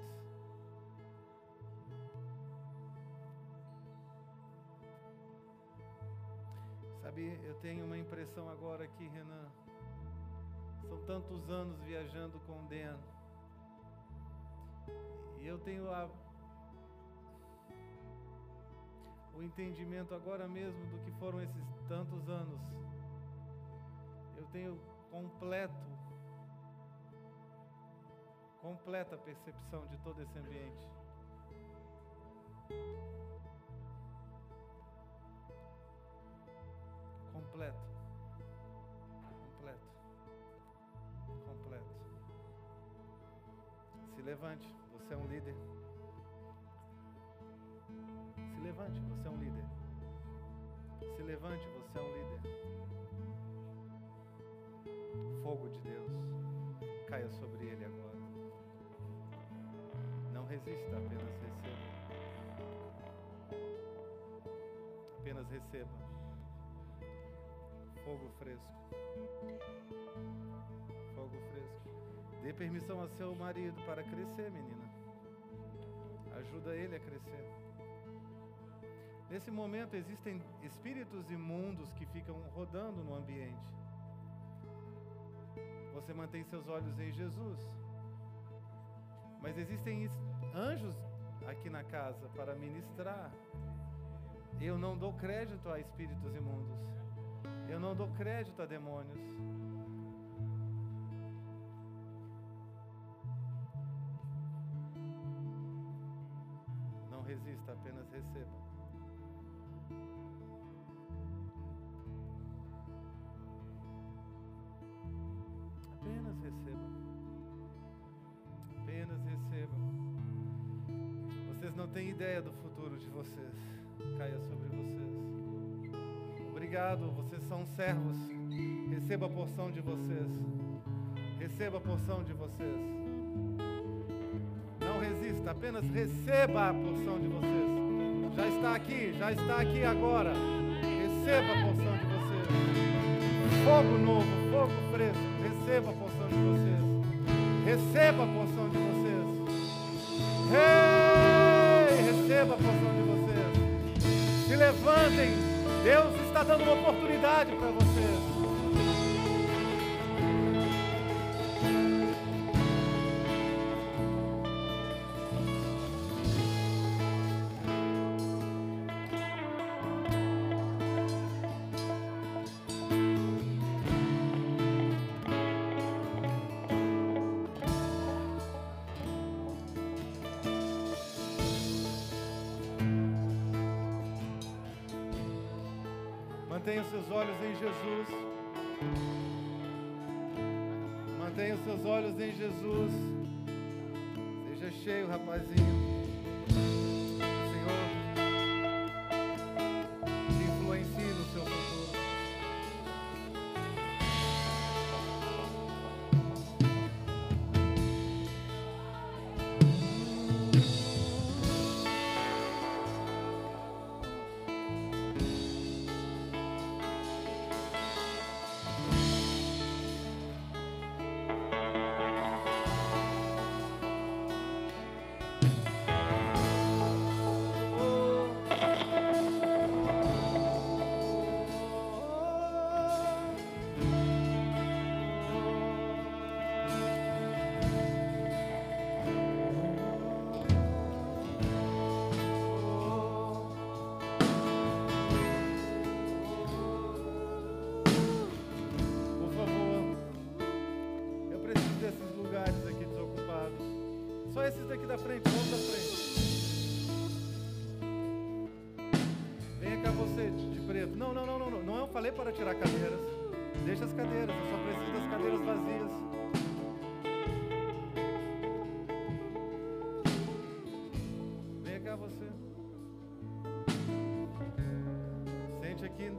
Sabe, eu tenho uma impressão agora aqui, Renan. São tantos anos viajando com Dan. E eu tenho a, o entendimento agora mesmo do que foram esses tantos anos. Eu tenho completo completa percepção de todo esse ambiente. Completo. Levante, você é um líder. Se levante, você é um líder. Se levante, você é um líder. Fogo de Deus caia sobre ele agora resista, apenas receba. Apenas receba. Fogo fresco. Dê permissão a seu marido para crescer, menina. Ajuda ele a crescer. Nesse momento existem espíritos imundos que ficam rodando no ambiente. Você mantém seus olhos em Jesus. Mas existem anjos aqui na casa para ministrar. Eu não dou crédito a espíritos imundos. Eu não dou crédito a demônios. Resista, apenas receba. Apenas receba. Apenas receba. Vocês não têm ideia do futuro de vocês. Caia sobre vocês. Obrigado, vocês são servos. Receba a porção de vocês. Receba a porção de vocês. Não resista, apenas receba a porção de vocês. Já está aqui, já está aqui agora. Receba a porção de vocês. Fogo novo, fogo fresco. Receba a porção de vocês. Receba a porção de vocês. Ei, receba a porção de vocês. Se levantem. Deus está dando uma oportunidade para vocês. Cheio, rapazinho. Para tirar cadeiras. Deixa as cadeiras, eu só preciso das cadeiras vazias. Venha cá você. Sente aqui.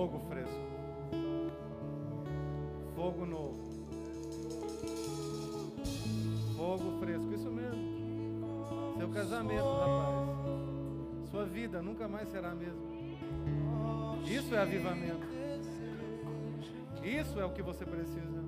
Fogo fresco. Fogo novo. Fogo fresco, isso mesmo. Seu casamento, rapaz. Sua vida nunca mais será a mesma. Isso é avivamento. Isso é o que você precisa.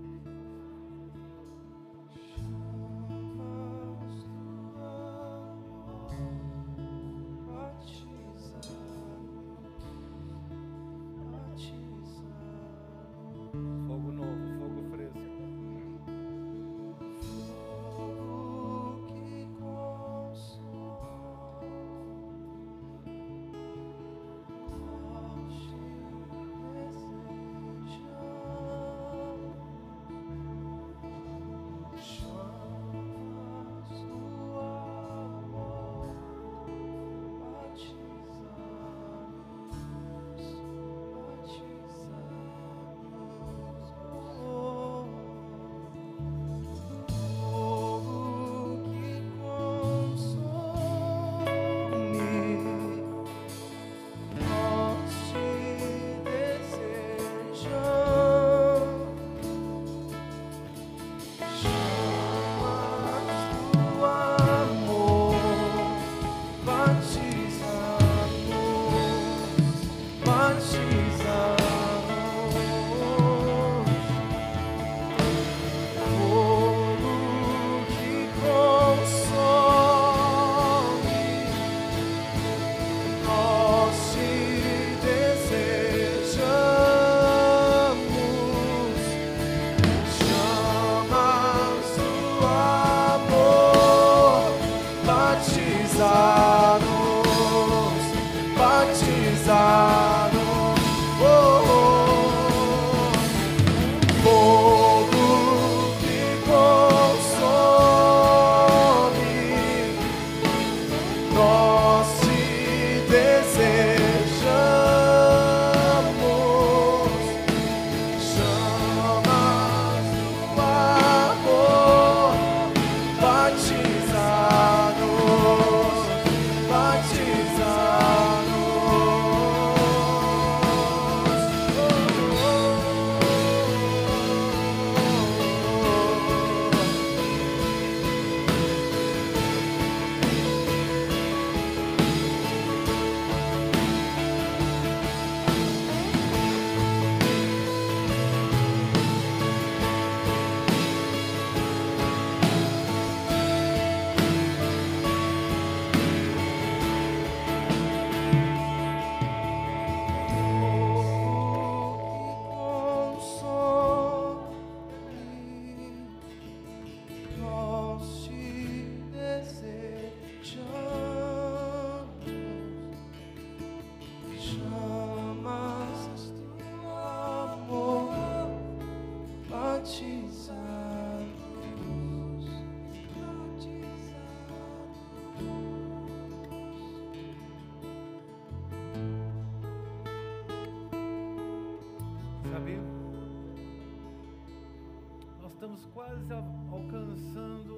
Quase al- alcançando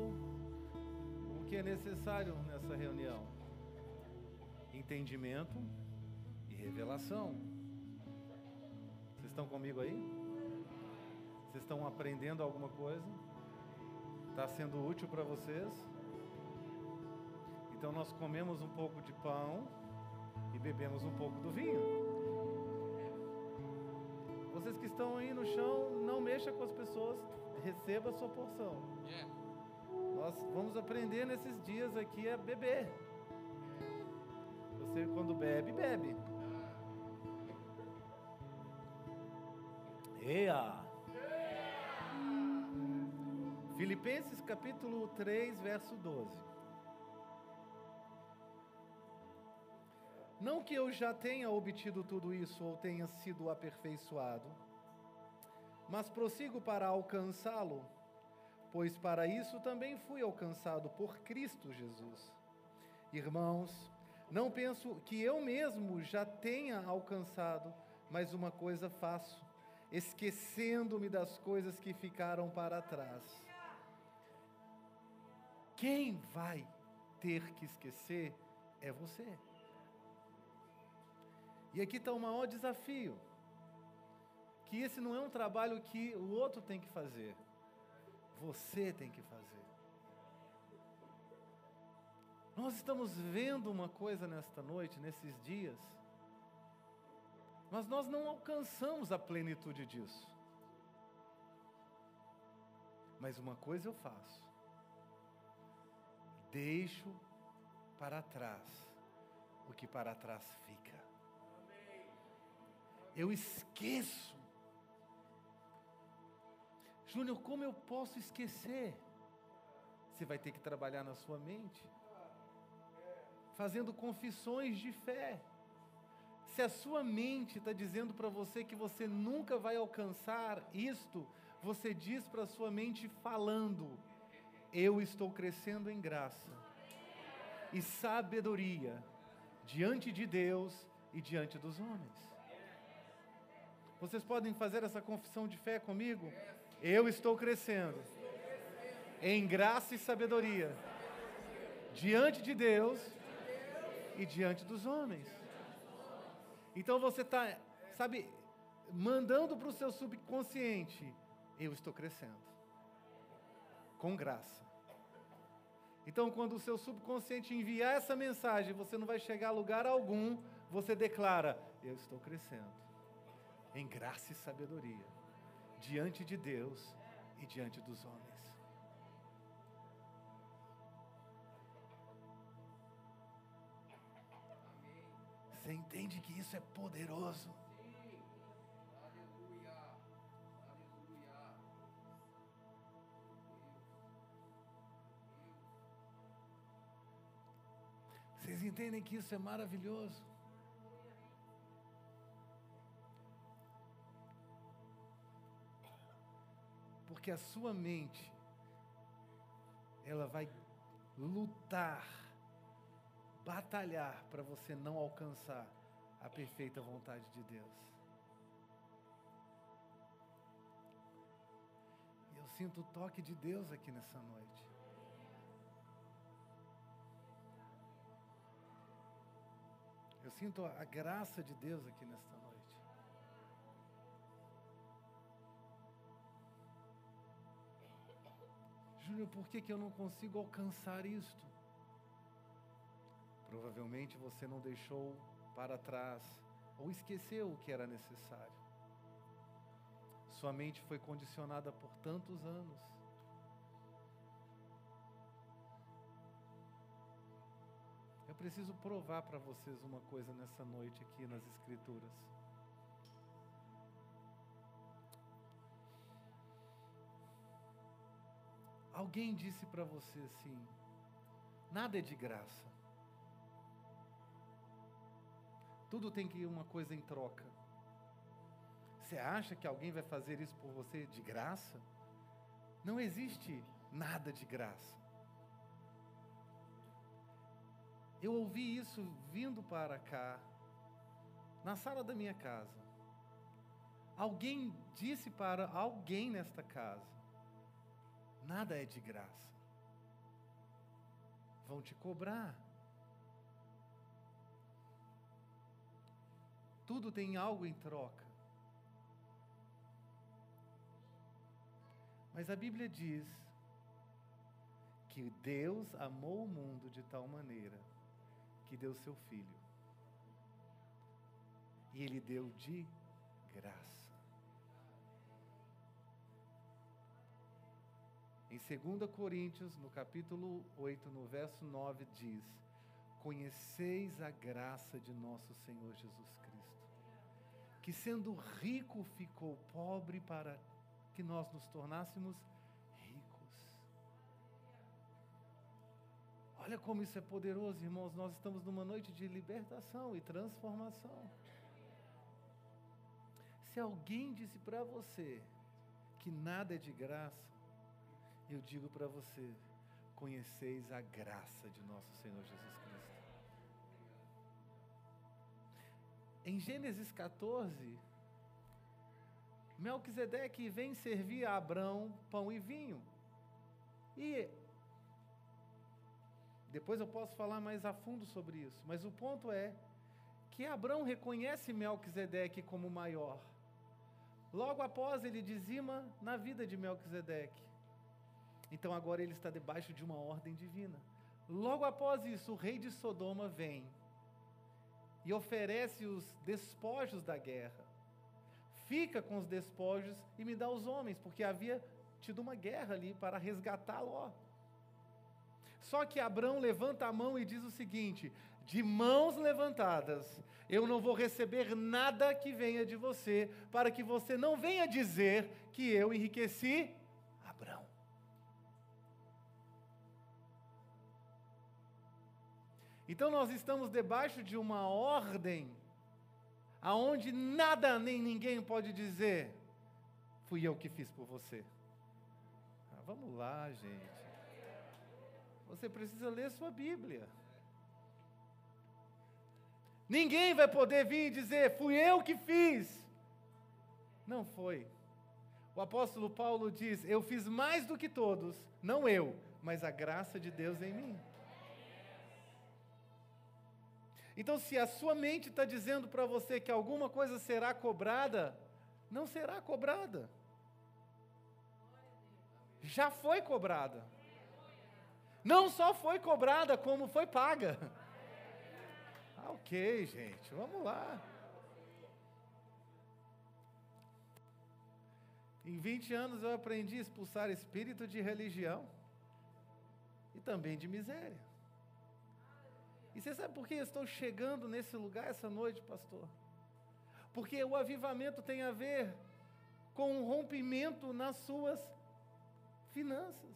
o que é necessário nessa reunião: entendimento e revelação. Vocês estão comigo aí? Vocês estão aprendendo alguma coisa? Está sendo útil para vocês? Então nós comemos um pouco de pão e bebemos um pouco do vinho. Vocês que estão aí no chão, não mexa com as pessoas, receba a sua porção. Nós vamos aprender nesses dias aqui a beber. Você quando bebe, bebe. Eia! Filipenses capítulo 3, verso 12. Não que eu já tenha obtido tudo isso ou tenha sido aperfeiçoado, mas prossigo para alcançá-lo, pois para isso também fui alcançado por Cristo Jesus. Irmãos, não penso que eu mesmo já tenha alcançado, mas uma coisa faço, esquecendo-me das coisas que ficaram para trás. Quem vai ter que esquecer é você. E aqui está o maior desafio. Que esse não é um trabalho que o outro tem que fazer. Você tem que fazer. Nós estamos vendo uma coisa nesta noite, nesses dias, mas nós não alcançamos a plenitude disso. Mas uma coisa eu faço: deixo para trás o que para trás fica. Eu esqueço. Júnior, como eu posso esquecer? Você vai ter que trabalhar na sua mente, fazendo confissões de fé. Se a sua mente está dizendo para você que você nunca vai alcançar isto, você diz para a sua mente falando: Eu estou crescendo em graça e sabedoria diante de Deus e diante dos homens. Vocês podem fazer essa confissão de fé comigo? Eu estou crescendo em graça e sabedoria diante de Deus e diante dos homens. Então você está, sabe, mandando para o seu subconsciente: eu estou crescendo com graça. Então, quando o seu subconsciente enviar essa mensagem, você não vai chegar a lugar algum, você declara: eu estou crescendo em graça e sabedoria, diante de Deus e diante dos homens. Você entende que isso é poderoso? Vocês entendem que isso é maravilhoso? Porque a sua mente, ela vai lutar, batalhar para você não alcançar a perfeita vontade de Deus. Eu sinto o toque de Deus aqui nessa noite. Eu sinto a graça de Deus aqui nesta noite. Júnior, por que, que eu não consigo alcançar isto? Provavelmente você não deixou para trás ou esqueceu o que era necessário. Sua mente foi condicionada por tantos anos. Eu preciso provar para vocês uma coisa nessa noite aqui nas Escrituras. Alguém disse para você assim: nada é de graça. Tudo tem que ir uma coisa em troca. Você acha que alguém vai fazer isso por você de graça? Não existe nada de graça. Eu ouvi isso vindo para cá, na sala da minha casa. Alguém disse para alguém nesta casa: Nada é de graça. Vão te cobrar. Tudo tem algo em troca. Mas a Bíblia diz que Deus amou o mundo de tal maneira que deu seu filho. E ele deu de graça. Em 2 Coríntios, no capítulo 8, no verso 9, diz: Conheceis a graça de nosso Senhor Jesus Cristo, que sendo rico ficou pobre para que nós nos tornássemos ricos. Olha como isso é poderoso, irmãos. Nós estamos numa noite de libertação e transformação. Se alguém disse para você que nada é de graça, eu digo para você: conheceis a graça de nosso Senhor Jesus Cristo. Em Gênesis 14, Melquisedeque vem servir a Abrão pão e vinho. E depois eu posso falar mais a fundo sobre isso, mas o ponto é que Abrão reconhece Melquisedeque como maior. Logo após ele dizima na vida de Melquisedeque. Então agora ele está debaixo de uma ordem divina. Logo após isso, o rei de Sodoma vem e oferece os despojos da guerra fica com os despojos e me dá os homens, porque havia tido uma guerra ali para resgatar Ló. Só que Abraão levanta a mão e diz o seguinte: de mãos levantadas, eu não vou receber nada que venha de você, para que você não venha dizer que eu enriqueci Então nós estamos debaixo de uma ordem aonde nada nem ninguém pode dizer, fui eu que fiz por você. Ah, vamos lá, gente. Você precisa ler sua Bíblia. Ninguém vai poder vir e dizer, fui eu que fiz. Não foi. O apóstolo Paulo diz: Eu fiz mais do que todos, não eu, mas a graça de Deus em mim. Então, se a sua mente está dizendo para você que alguma coisa será cobrada, não será cobrada. Já foi cobrada. Não só foi cobrada, como foi paga. Ah, ok, gente, vamos lá. Em 20 anos eu aprendi a expulsar espírito de religião e também de miséria. E você sabe por que eu estou chegando nesse lugar essa noite, pastor? Porque o avivamento tem a ver com um rompimento nas suas finanças.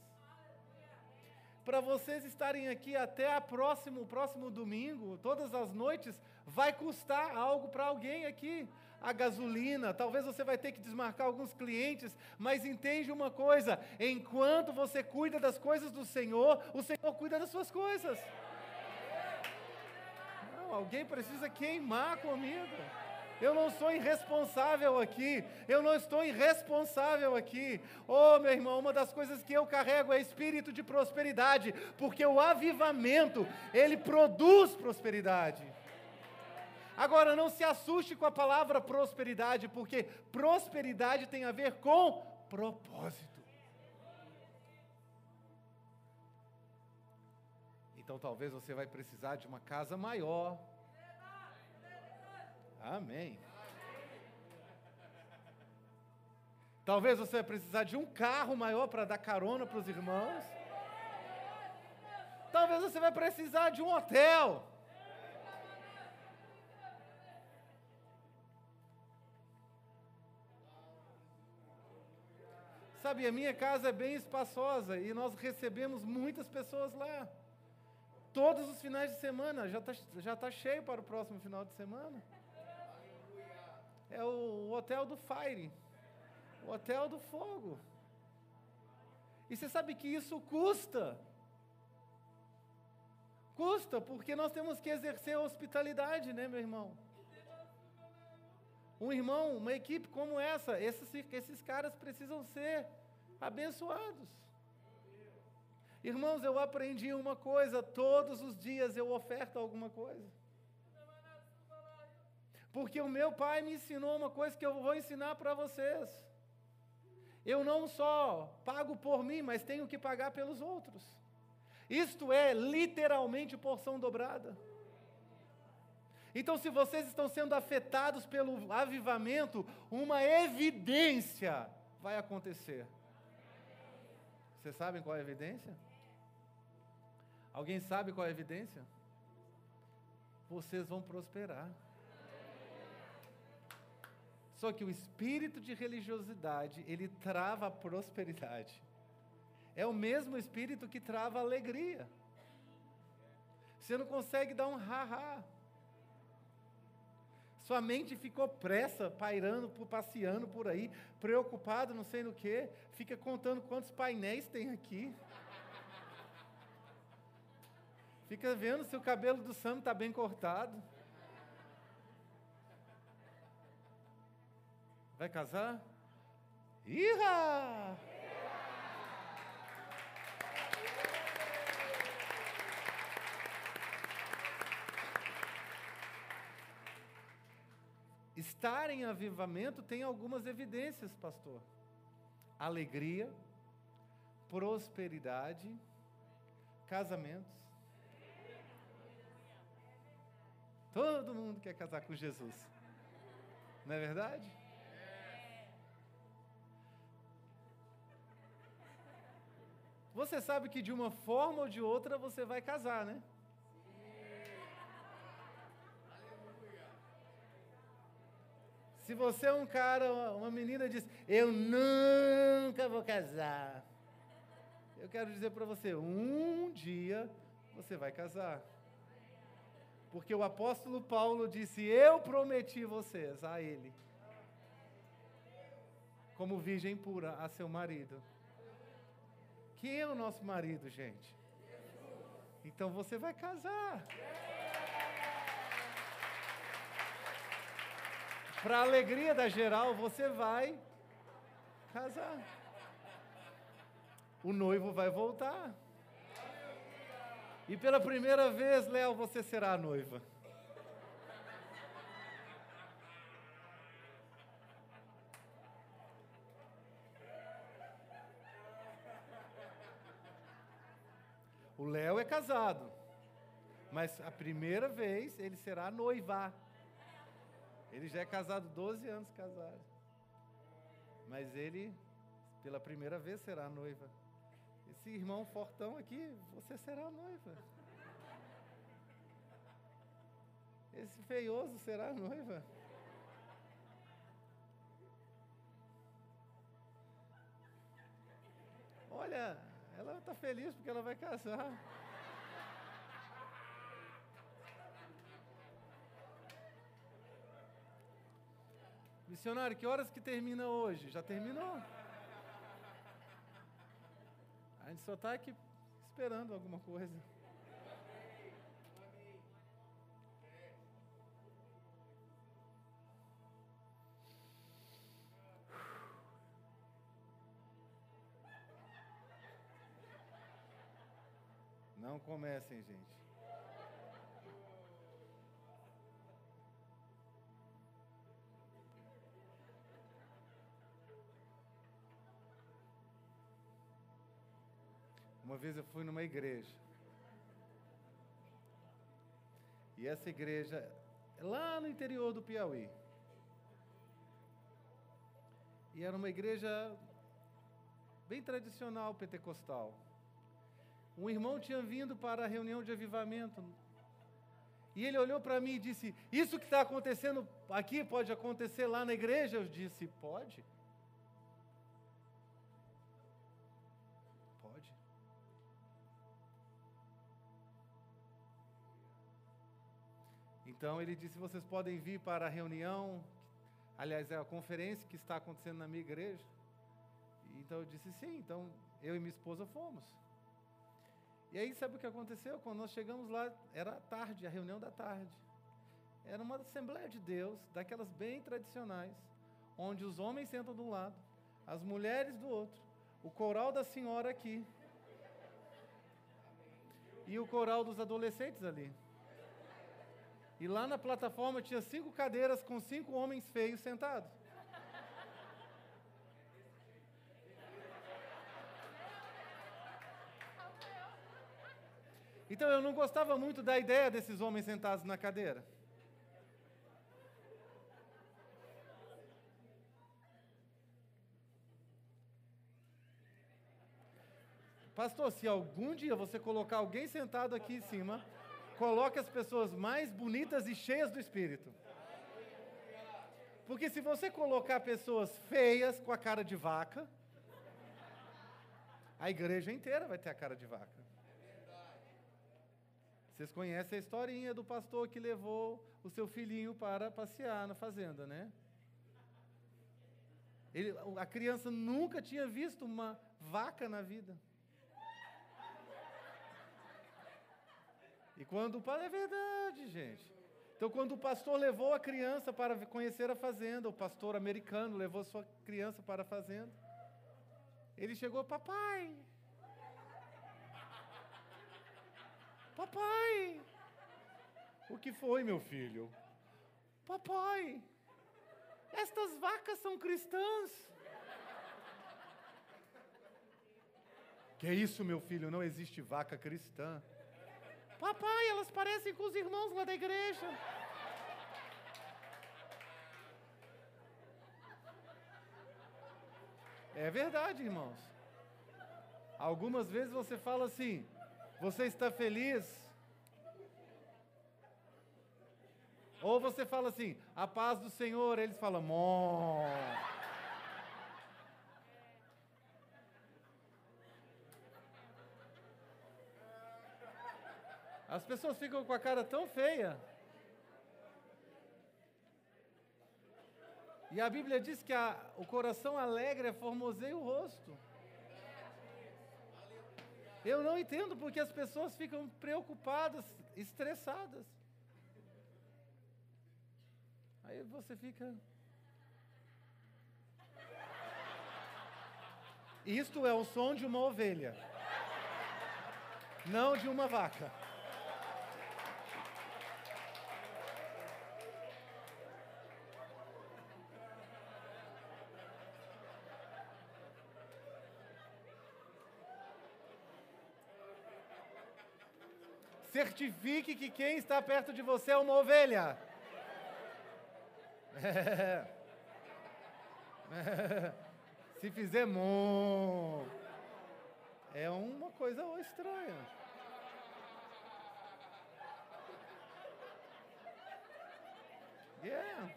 Para vocês estarem aqui até a próximo, próximo domingo, todas as noites, vai custar algo para alguém aqui. A gasolina, talvez você vai ter que desmarcar alguns clientes, mas entende uma coisa: enquanto você cuida das coisas do Senhor, o Senhor cuida das suas coisas alguém precisa queimar comigo. Eu não sou irresponsável aqui. Eu não estou irresponsável aqui. Oh, meu irmão, uma das coisas que eu carrego é espírito de prosperidade, porque o avivamento, ele produz prosperidade. Agora, não se assuste com a palavra prosperidade, porque prosperidade tem a ver com propósito. Então talvez você vai precisar de uma casa maior. Amém. Talvez você vai precisar de um carro maior para dar carona para os irmãos. Talvez você vai precisar de um hotel. Sabe, a minha casa é bem espaçosa e nós recebemos muitas pessoas lá todos os finais de semana, já está já tá cheio para o próximo final de semana. É o, hotel do Fire, o hotel do fogo. E você sabe que isso custa. Custa, porque nós temos que exercer a hospitalidade, né, meu irmão? Um irmão, uma equipe como essa, esses, esses caras precisam ser abençoados. Irmãos, eu aprendi uma coisa: todos os dias eu oferto alguma coisa. Porque o meu pai me ensinou uma coisa que eu vou ensinar para vocês. Eu não só pago por mim, mas tenho que pagar pelos outros. Isto é literalmente porção dobrada. Então, se vocês estão sendo afetados pelo avivamento, uma evidência vai acontecer. Vocês sabem qual é a evidência? Alguém sabe qual é a evidência? Vocês vão prosperar. Só que o espírito de religiosidade, ele trava a prosperidade. É o mesmo espírito que trava a alegria. Você não consegue dar um ha-ha. Sua mente ficou pressa, pairando, passeando por aí, preocupado, não sei no que, fica contando quantos painéis tem aqui. Fica vendo se o cabelo do Sam está bem cortado. Vai casar? Ira! Estar em avivamento tem algumas evidências, pastor: alegria, prosperidade, casamentos. Todo mundo quer casar com Jesus, não é verdade? Você sabe que de uma forma ou de outra você vai casar, né? Se você é um cara, uma menina diz, eu nunca vou casar. Eu quero dizer para você, um dia você vai casar. Porque o apóstolo Paulo disse: Eu prometi vocês a ele, como virgem pura, a seu marido. Quem é o nosso marido, gente? Então você vai casar. Para a alegria da geral, você vai casar. O noivo vai voltar. E pela primeira vez, Léo, você será a noiva. O Léo é casado, mas a primeira vez ele será noiva. Ele já é casado 12 anos casado. Mas ele, pela primeira vez, será noiva. Esse irmão fortão aqui, você será noiva. Esse feioso será noiva. Olha, ela está feliz porque ela vai casar. Missionário, que horas que termina hoje? Já terminou? A gente só está aqui esperando alguma coisa. Não comecem, gente. Uma vez eu fui numa igreja. E essa igreja é lá no interior do Piauí. E era uma igreja bem tradicional pentecostal. Um irmão tinha vindo para a reunião de avivamento. E ele olhou para mim e disse: Isso que está acontecendo aqui pode acontecer lá na igreja? Eu disse: Pode. Então ele disse: vocês podem vir para a reunião, aliás, é a conferência que está acontecendo na minha igreja. Então eu disse: sim. Então eu e minha esposa fomos. E aí sabe o que aconteceu? Quando nós chegamos lá, era tarde, a reunião da tarde. Era uma Assembleia de Deus, daquelas bem tradicionais, onde os homens sentam de um lado, as mulheres do outro, o coral da senhora aqui. e o coral dos adolescentes ali. E lá na plataforma tinha cinco cadeiras com cinco homens feios sentados. Então eu não gostava muito da ideia desses homens sentados na cadeira. Pastor, se algum dia você colocar alguém sentado aqui em cima, coloque as pessoas mais bonitas e cheias do Espírito. Porque se você colocar pessoas feias com a cara de vaca, a igreja inteira vai ter a cara de vaca. Vocês conhecem a historinha do pastor que levou o seu filhinho para passear na fazenda, né? Ele, a criança nunca tinha visto uma vaca na vida. E quando o pai, é verdade, gente. Então, quando o pastor levou a criança para conhecer a fazenda, o pastor americano levou sua criança para a fazenda, ele chegou, papai, papai, o que foi, meu filho? Papai, estas vacas são cristãs. Que é isso, meu filho? Não existe vaca cristã. Papai, elas parecem com os irmãos lá da igreja. É verdade, irmãos. Algumas vezes você fala assim: você está feliz? Ou você fala assim: a paz do Senhor. Eles falam: mó. As pessoas ficam com a cara tão feia. E a Bíblia diz que a, o coração alegre é formoseia o rosto. Eu não entendo porque as pessoas ficam preocupadas, estressadas. Aí você fica. Isto é o som de uma ovelha, não de uma vaca. Certifique que quem está perto de você é uma ovelha. Se fizer é uma coisa estranha. Yeah.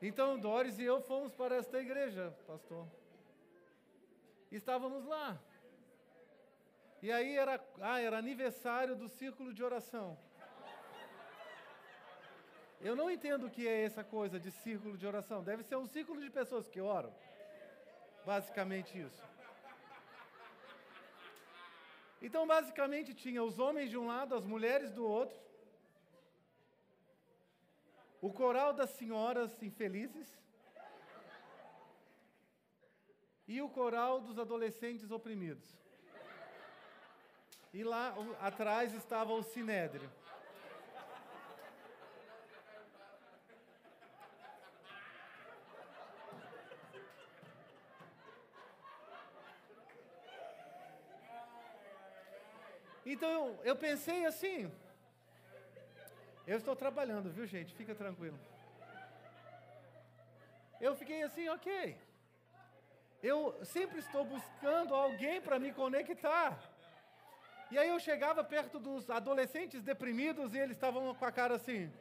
Então Doris e eu fomos para esta igreja, pastor. Estávamos lá. E aí era, ah, era aniversário do círculo de oração. Eu não entendo o que é essa coisa de círculo de oração. Deve ser um círculo de pessoas que oram. Basicamente isso. Então, basicamente, tinha os homens de um lado, as mulheres do outro o coral das senhoras infelizes e o coral dos adolescentes oprimidos. E lá atrás estava o sinédrio. Então eu pensei assim, eu estou trabalhando, viu, gente? Fica tranquilo. Eu fiquei assim, ok. Eu sempre estou buscando alguém para me conectar. E aí eu chegava perto dos adolescentes deprimidos e eles estavam com a cara assim.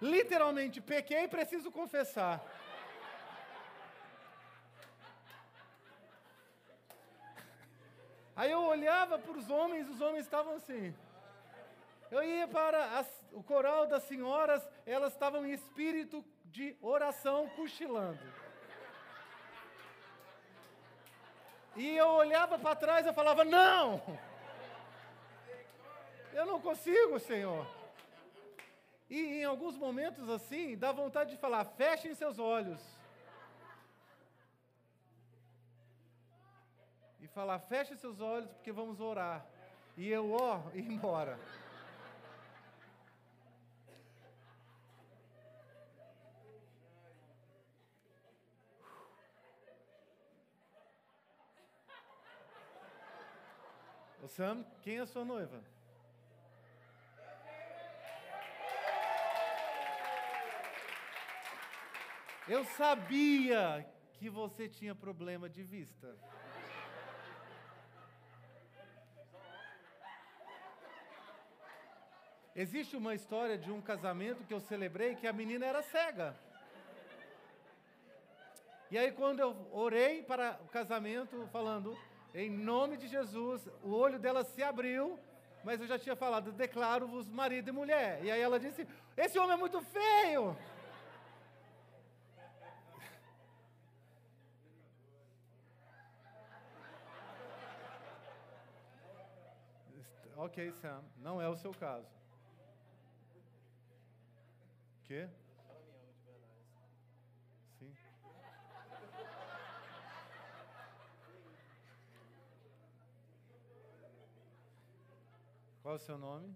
Literalmente, pequei e preciso confessar. Aí eu olhava para os homens, os homens estavam assim. Eu ia para as, o coral das senhoras, elas estavam em espírito de oração, cochilando. E eu olhava para trás e falava: Não! Eu não consigo, Senhor. E em alguns momentos assim, dá vontade de falar: fechem seus olhos. E falar: feche seus olhos porque vamos orar. E eu, ó, ir embora. Sam, quem é a sua noiva? Eu sabia que você tinha problema de vista. Existe uma história de um casamento que eu celebrei que a menina era cega. E aí, quando eu orei para o casamento, falando, em nome de Jesus, o olho dela se abriu, mas eu já tinha falado, declaro-vos marido e mulher. E aí ela disse: Esse homem é muito feio. Ok, Sam, não é o seu caso. Quê? Sim. Qual o seu nome?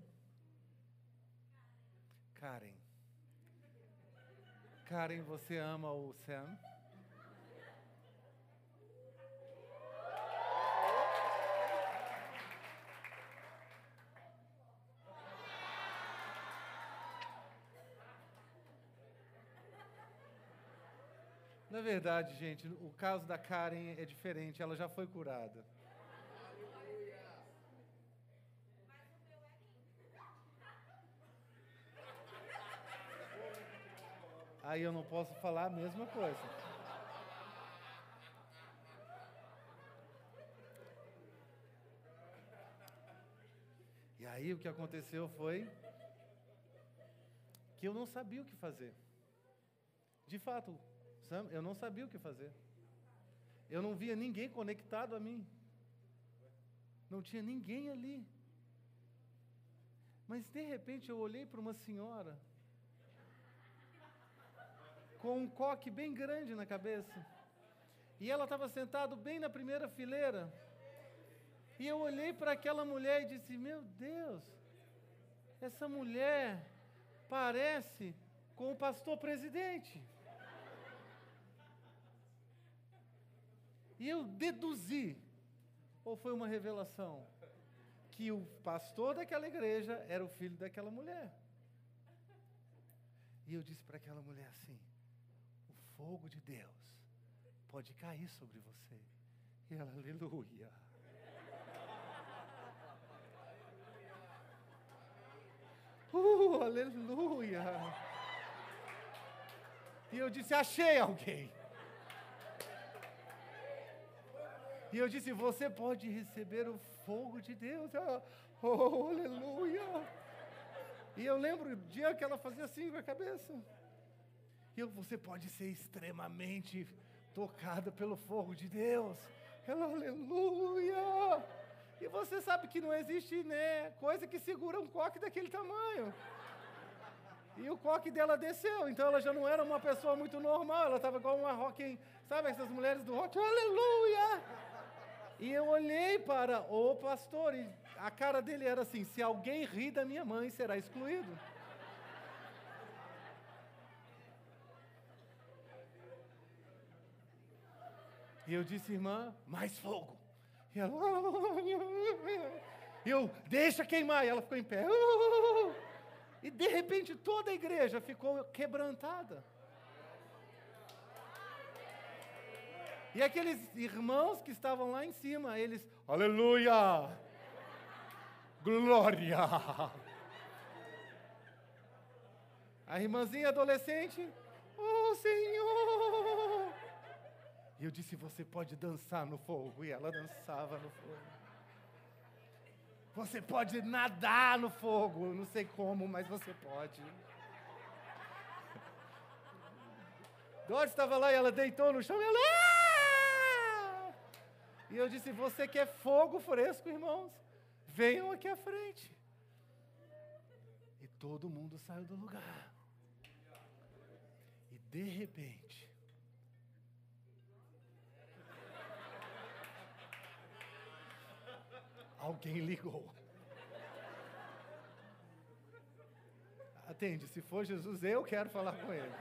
Karen. Karen, você ama o Sam? Na verdade, gente, o caso da Karen é diferente, ela já foi curada. Aí eu não posso falar a mesma coisa. E aí o que aconteceu foi que eu não sabia o que fazer. De fato, eu não sabia o que fazer. Eu não via ninguém conectado a mim. Não tinha ninguém ali. Mas de repente eu olhei para uma senhora com um coque bem grande na cabeça. E ela estava sentada bem na primeira fileira. E eu olhei para aquela mulher e disse: Meu Deus, essa mulher parece com o pastor presidente. E eu deduzi, ou foi uma revelação, que o pastor daquela igreja era o filho daquela mulher. E eu disse para aquela mulher assim: fogo de Deus pode cair sobre você. E ela, aleluia. Uh, aleluia. E eu disse: achei alguém. E eu disse: Você pode receber o fogo de Deus. Ela, oh, aleluia. E eu lembro o dia que ela fazia assim com a cabeça. E você pode ser extremamente tocada pelo fogo de Deus. Aleluia. E você sabe que não existe né, coisa que segura um coque daquele tamanho. E o coque dela desceu, então ela já não era uma pessoa muito normal, ela estava igual uma rock, sabe essas mulheres do rock, aleluia! E eu olhei para o pastor e a cara dele era assim: se alguém rir da minha mãe, será excluído. E eu disse, irmã, mais fogo. E ela, eu, deixa queimar. E ela ficou em pé. E de repente toda a igreja ficou quebrantada. E aqueles irmãos que estavam lá em cima, eles, aleluia, glória. A irmãzinha adolescente, oh Senhor. E eu disse, você pode dançar no fogo. E ela dançava no fogo. Você pode nadar no fogo. Não sei como, mas você pode. Dora estava lá e ela deitou no chão e ela. Ah! E eu disse: Você quer fogo fresco, irmãos? Venham aqui à frente. E todo mundo saiu do lugar. E de repente, alguém ligou. Atende, se for Jesus, eu quero falar com ele.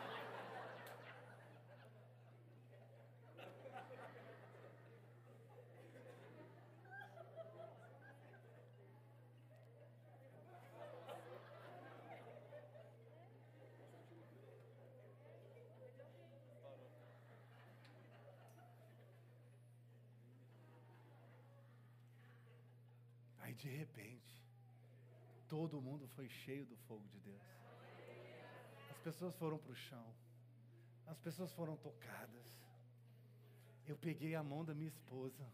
De repente, todo mundo foi cheio do fogo de Deus. As pessoas foram para o chão, as pessoas foram tocadas. Eu peguei a mão da minha esposa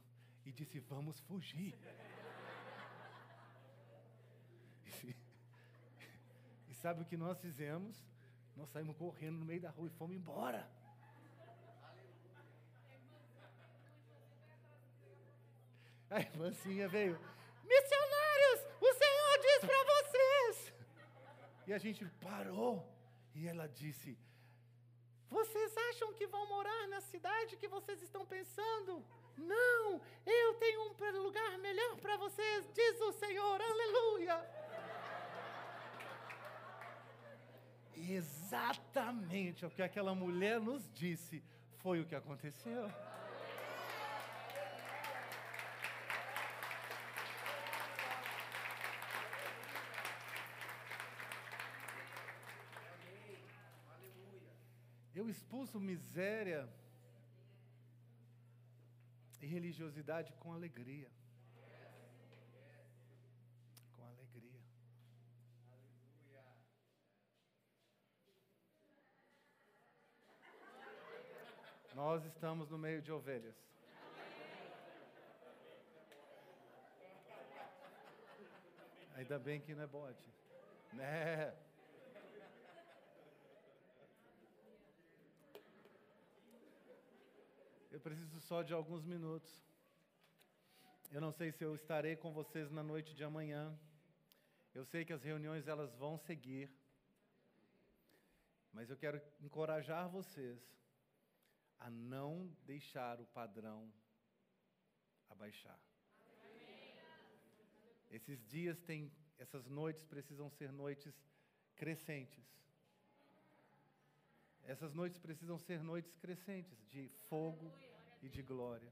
e disse: Vamos fugir. E, e sabe o que nós fizemos? Nós saímos correndo no meio da rua e fomos embora. A irmãzinha veio, missionários, o Diz para vocês. E a gente parou e ela disse: Vocês acham que vão morar na cidade que vocês estão pensando? Não, eu tenho um lugar melhor para vocês, diz o Senhor, aleluia. Exatamente o que aquela mulher nos disse foi o que aconteceu. Expulso miséria e religiosidade com alegria. Com alegria. Nós estamos no meio de ovelhas. Ainda bem que não é bote. Né? Eu preciso só de alguns minutos. Eu não sei se eu estarei com vocês na noite de amanhã. Eu sei que as reuniões elas vão seguir. Mas eu quero encorajar vocês a não deixar o padrão abaixar. Esses dias têm, essas noites precisam ser noites crescentes. Essas noites precisam ser noites crescentes de fogo e de glória.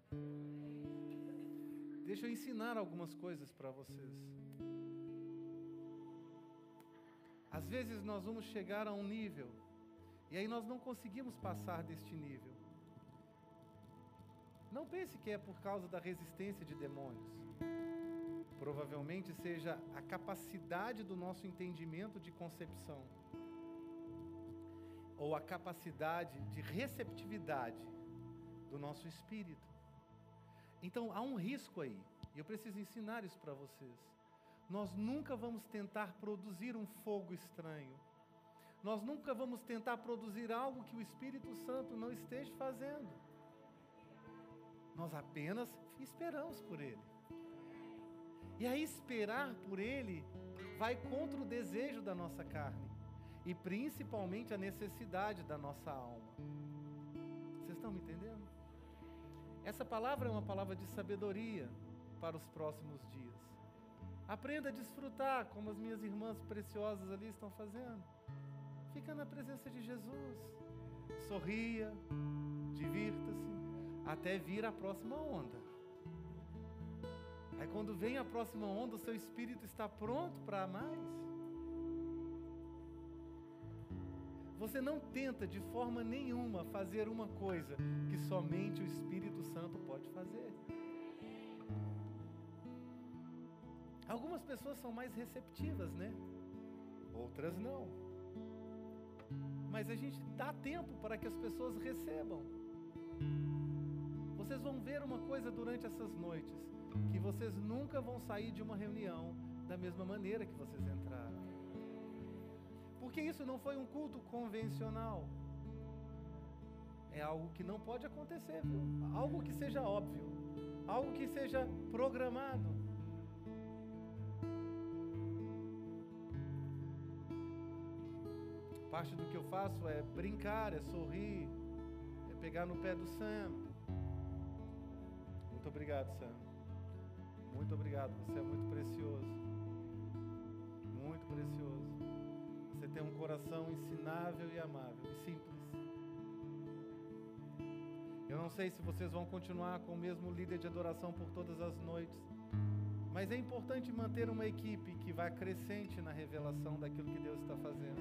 Deixa eu ensinar algumas coisas para vocês. Às vezes nós vamos chegar a um nível e aí nós não conseguimos passar deste nível. Não pense que é por causa da resistência de demônios. Provavelmente seja a capacidade do nosso entendimento de concepção ou a capacidade de receptividade do nosso espírito. Então há um risco aí, e eu preciso ensinar isso para vocês. Nós nunca vamos tentar produzir um fogo estranho. Nós nunca vamos tentar produzir algo que o Espírito Santo não esteja fazendo. Nós apenas esperamos por Ele. E aí, esperar por Ele vai contra o desejo da nossa carne e principalmente a necessidade da nossa alma. Vocês estão me entendendo? Essa palavra é uma palavra de sabedoria para os próximos dias. Aprenda a desfrutar como as minhas irmãs preciosas ali estão fazendo. Fica na presença de Jesus. Sorria, divirta-se, até vir a próxima onda. Aí quando vem a próxima onda, o seu espírito está pronto para mais. Você não tenta de forma nenhuma fazer uma coisa que somente o Espírito Santo pode fazer. Algumas pessoas são mais receptivas, né? Outras não. Mas a gente dá tempo para que as pessoas recebam. Vocês vão ver uma coisa durante essas noites: que vocês nunca vão sair de uma reunião da mesma maneira que vocês entraram. Porque isso não foi um culto convencional. É algo que não pode acontecer, viu? Algo que seja óbvio, algo que seja programado. Parte do que eu faço é brincar, é sorrir, é pegar no pé do Sam. Muito obrigado, Sam. Muito obrigado, você é muito precioso. Muito precioso. Tem um coração ensinável e amável e simples. Eu não sei se vocês vão continuar com o mesmo líder de adoração por todas as noites, mas é importante manter uma equipe que vá crescente na revelação daquilo que Deus está fazendo.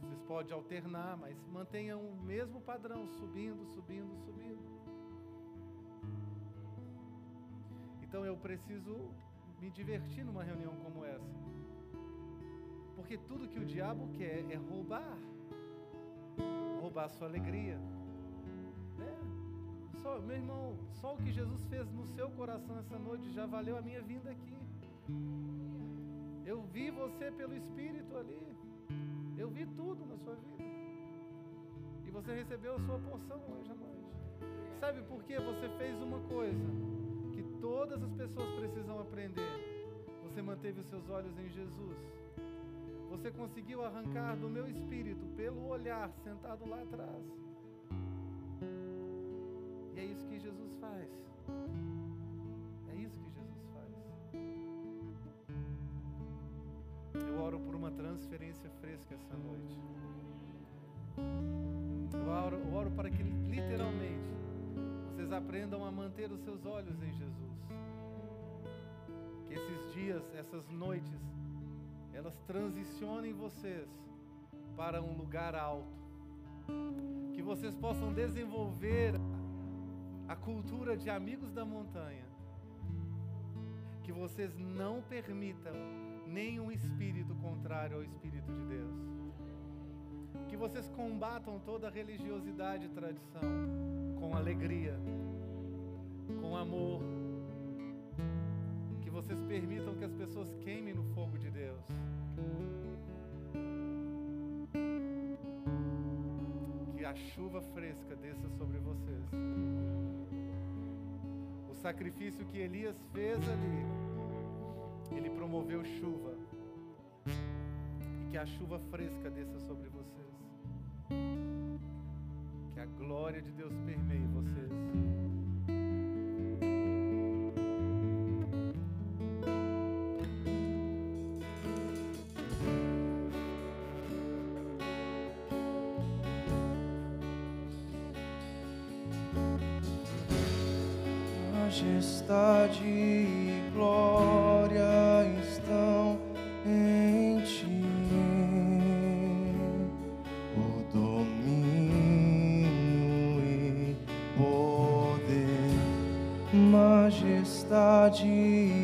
Vocês podem alternar, mas mantenham o mesmo padrão, subindo, subindo, subindo. Então eu preciso me divertir numa reunião como essa. Porque tudo que o diabo quer é roubar roubar a sua alegria. Né? Só, meu irmão, só o que Jesus fez no seu coração essa noite já valeu a minha vinda aqui. Eu vi você pelo Espírito ali. Eu vi tudo na sua vida. E você recebeu a sua porção hoje à noite. Sabe por que você fez uma coisa todas as pessoas precisam aprender? Você manteve os seus olhos em Jesus. Você conseguiu arrancar do meu espírito, pelo olhar sentado lá atrás. E é isso que Jesus faz. É isso que Jesus faz. Eu oro por uma transferência fresca essa noite. Eu oro, eu oro para que literalmente vocês aprendam a manter os seus olhos em Jesus. Que esses dias, essas noites, elas transicionem vocês para um lugar alto. Que vocês possam desenvolver a cultura de amigos da montanha. Que vocês não permitam nenhum espírito contrário ao Espírito de Deus. Que vocês combatam toda religiosidade e tradição com alegria, com amor vocês permitam que as pessoas queimem no fogo de Deus. Que a chuva fresca desça sobre vocês. O sacrifício que Elias fez ali, ele promoveu chuva. E que a chuva fresca desça sobre vocês. Que a glória de Deus permeie vocês. Majestade e glória estão em ti. O domínio e poder, majestade e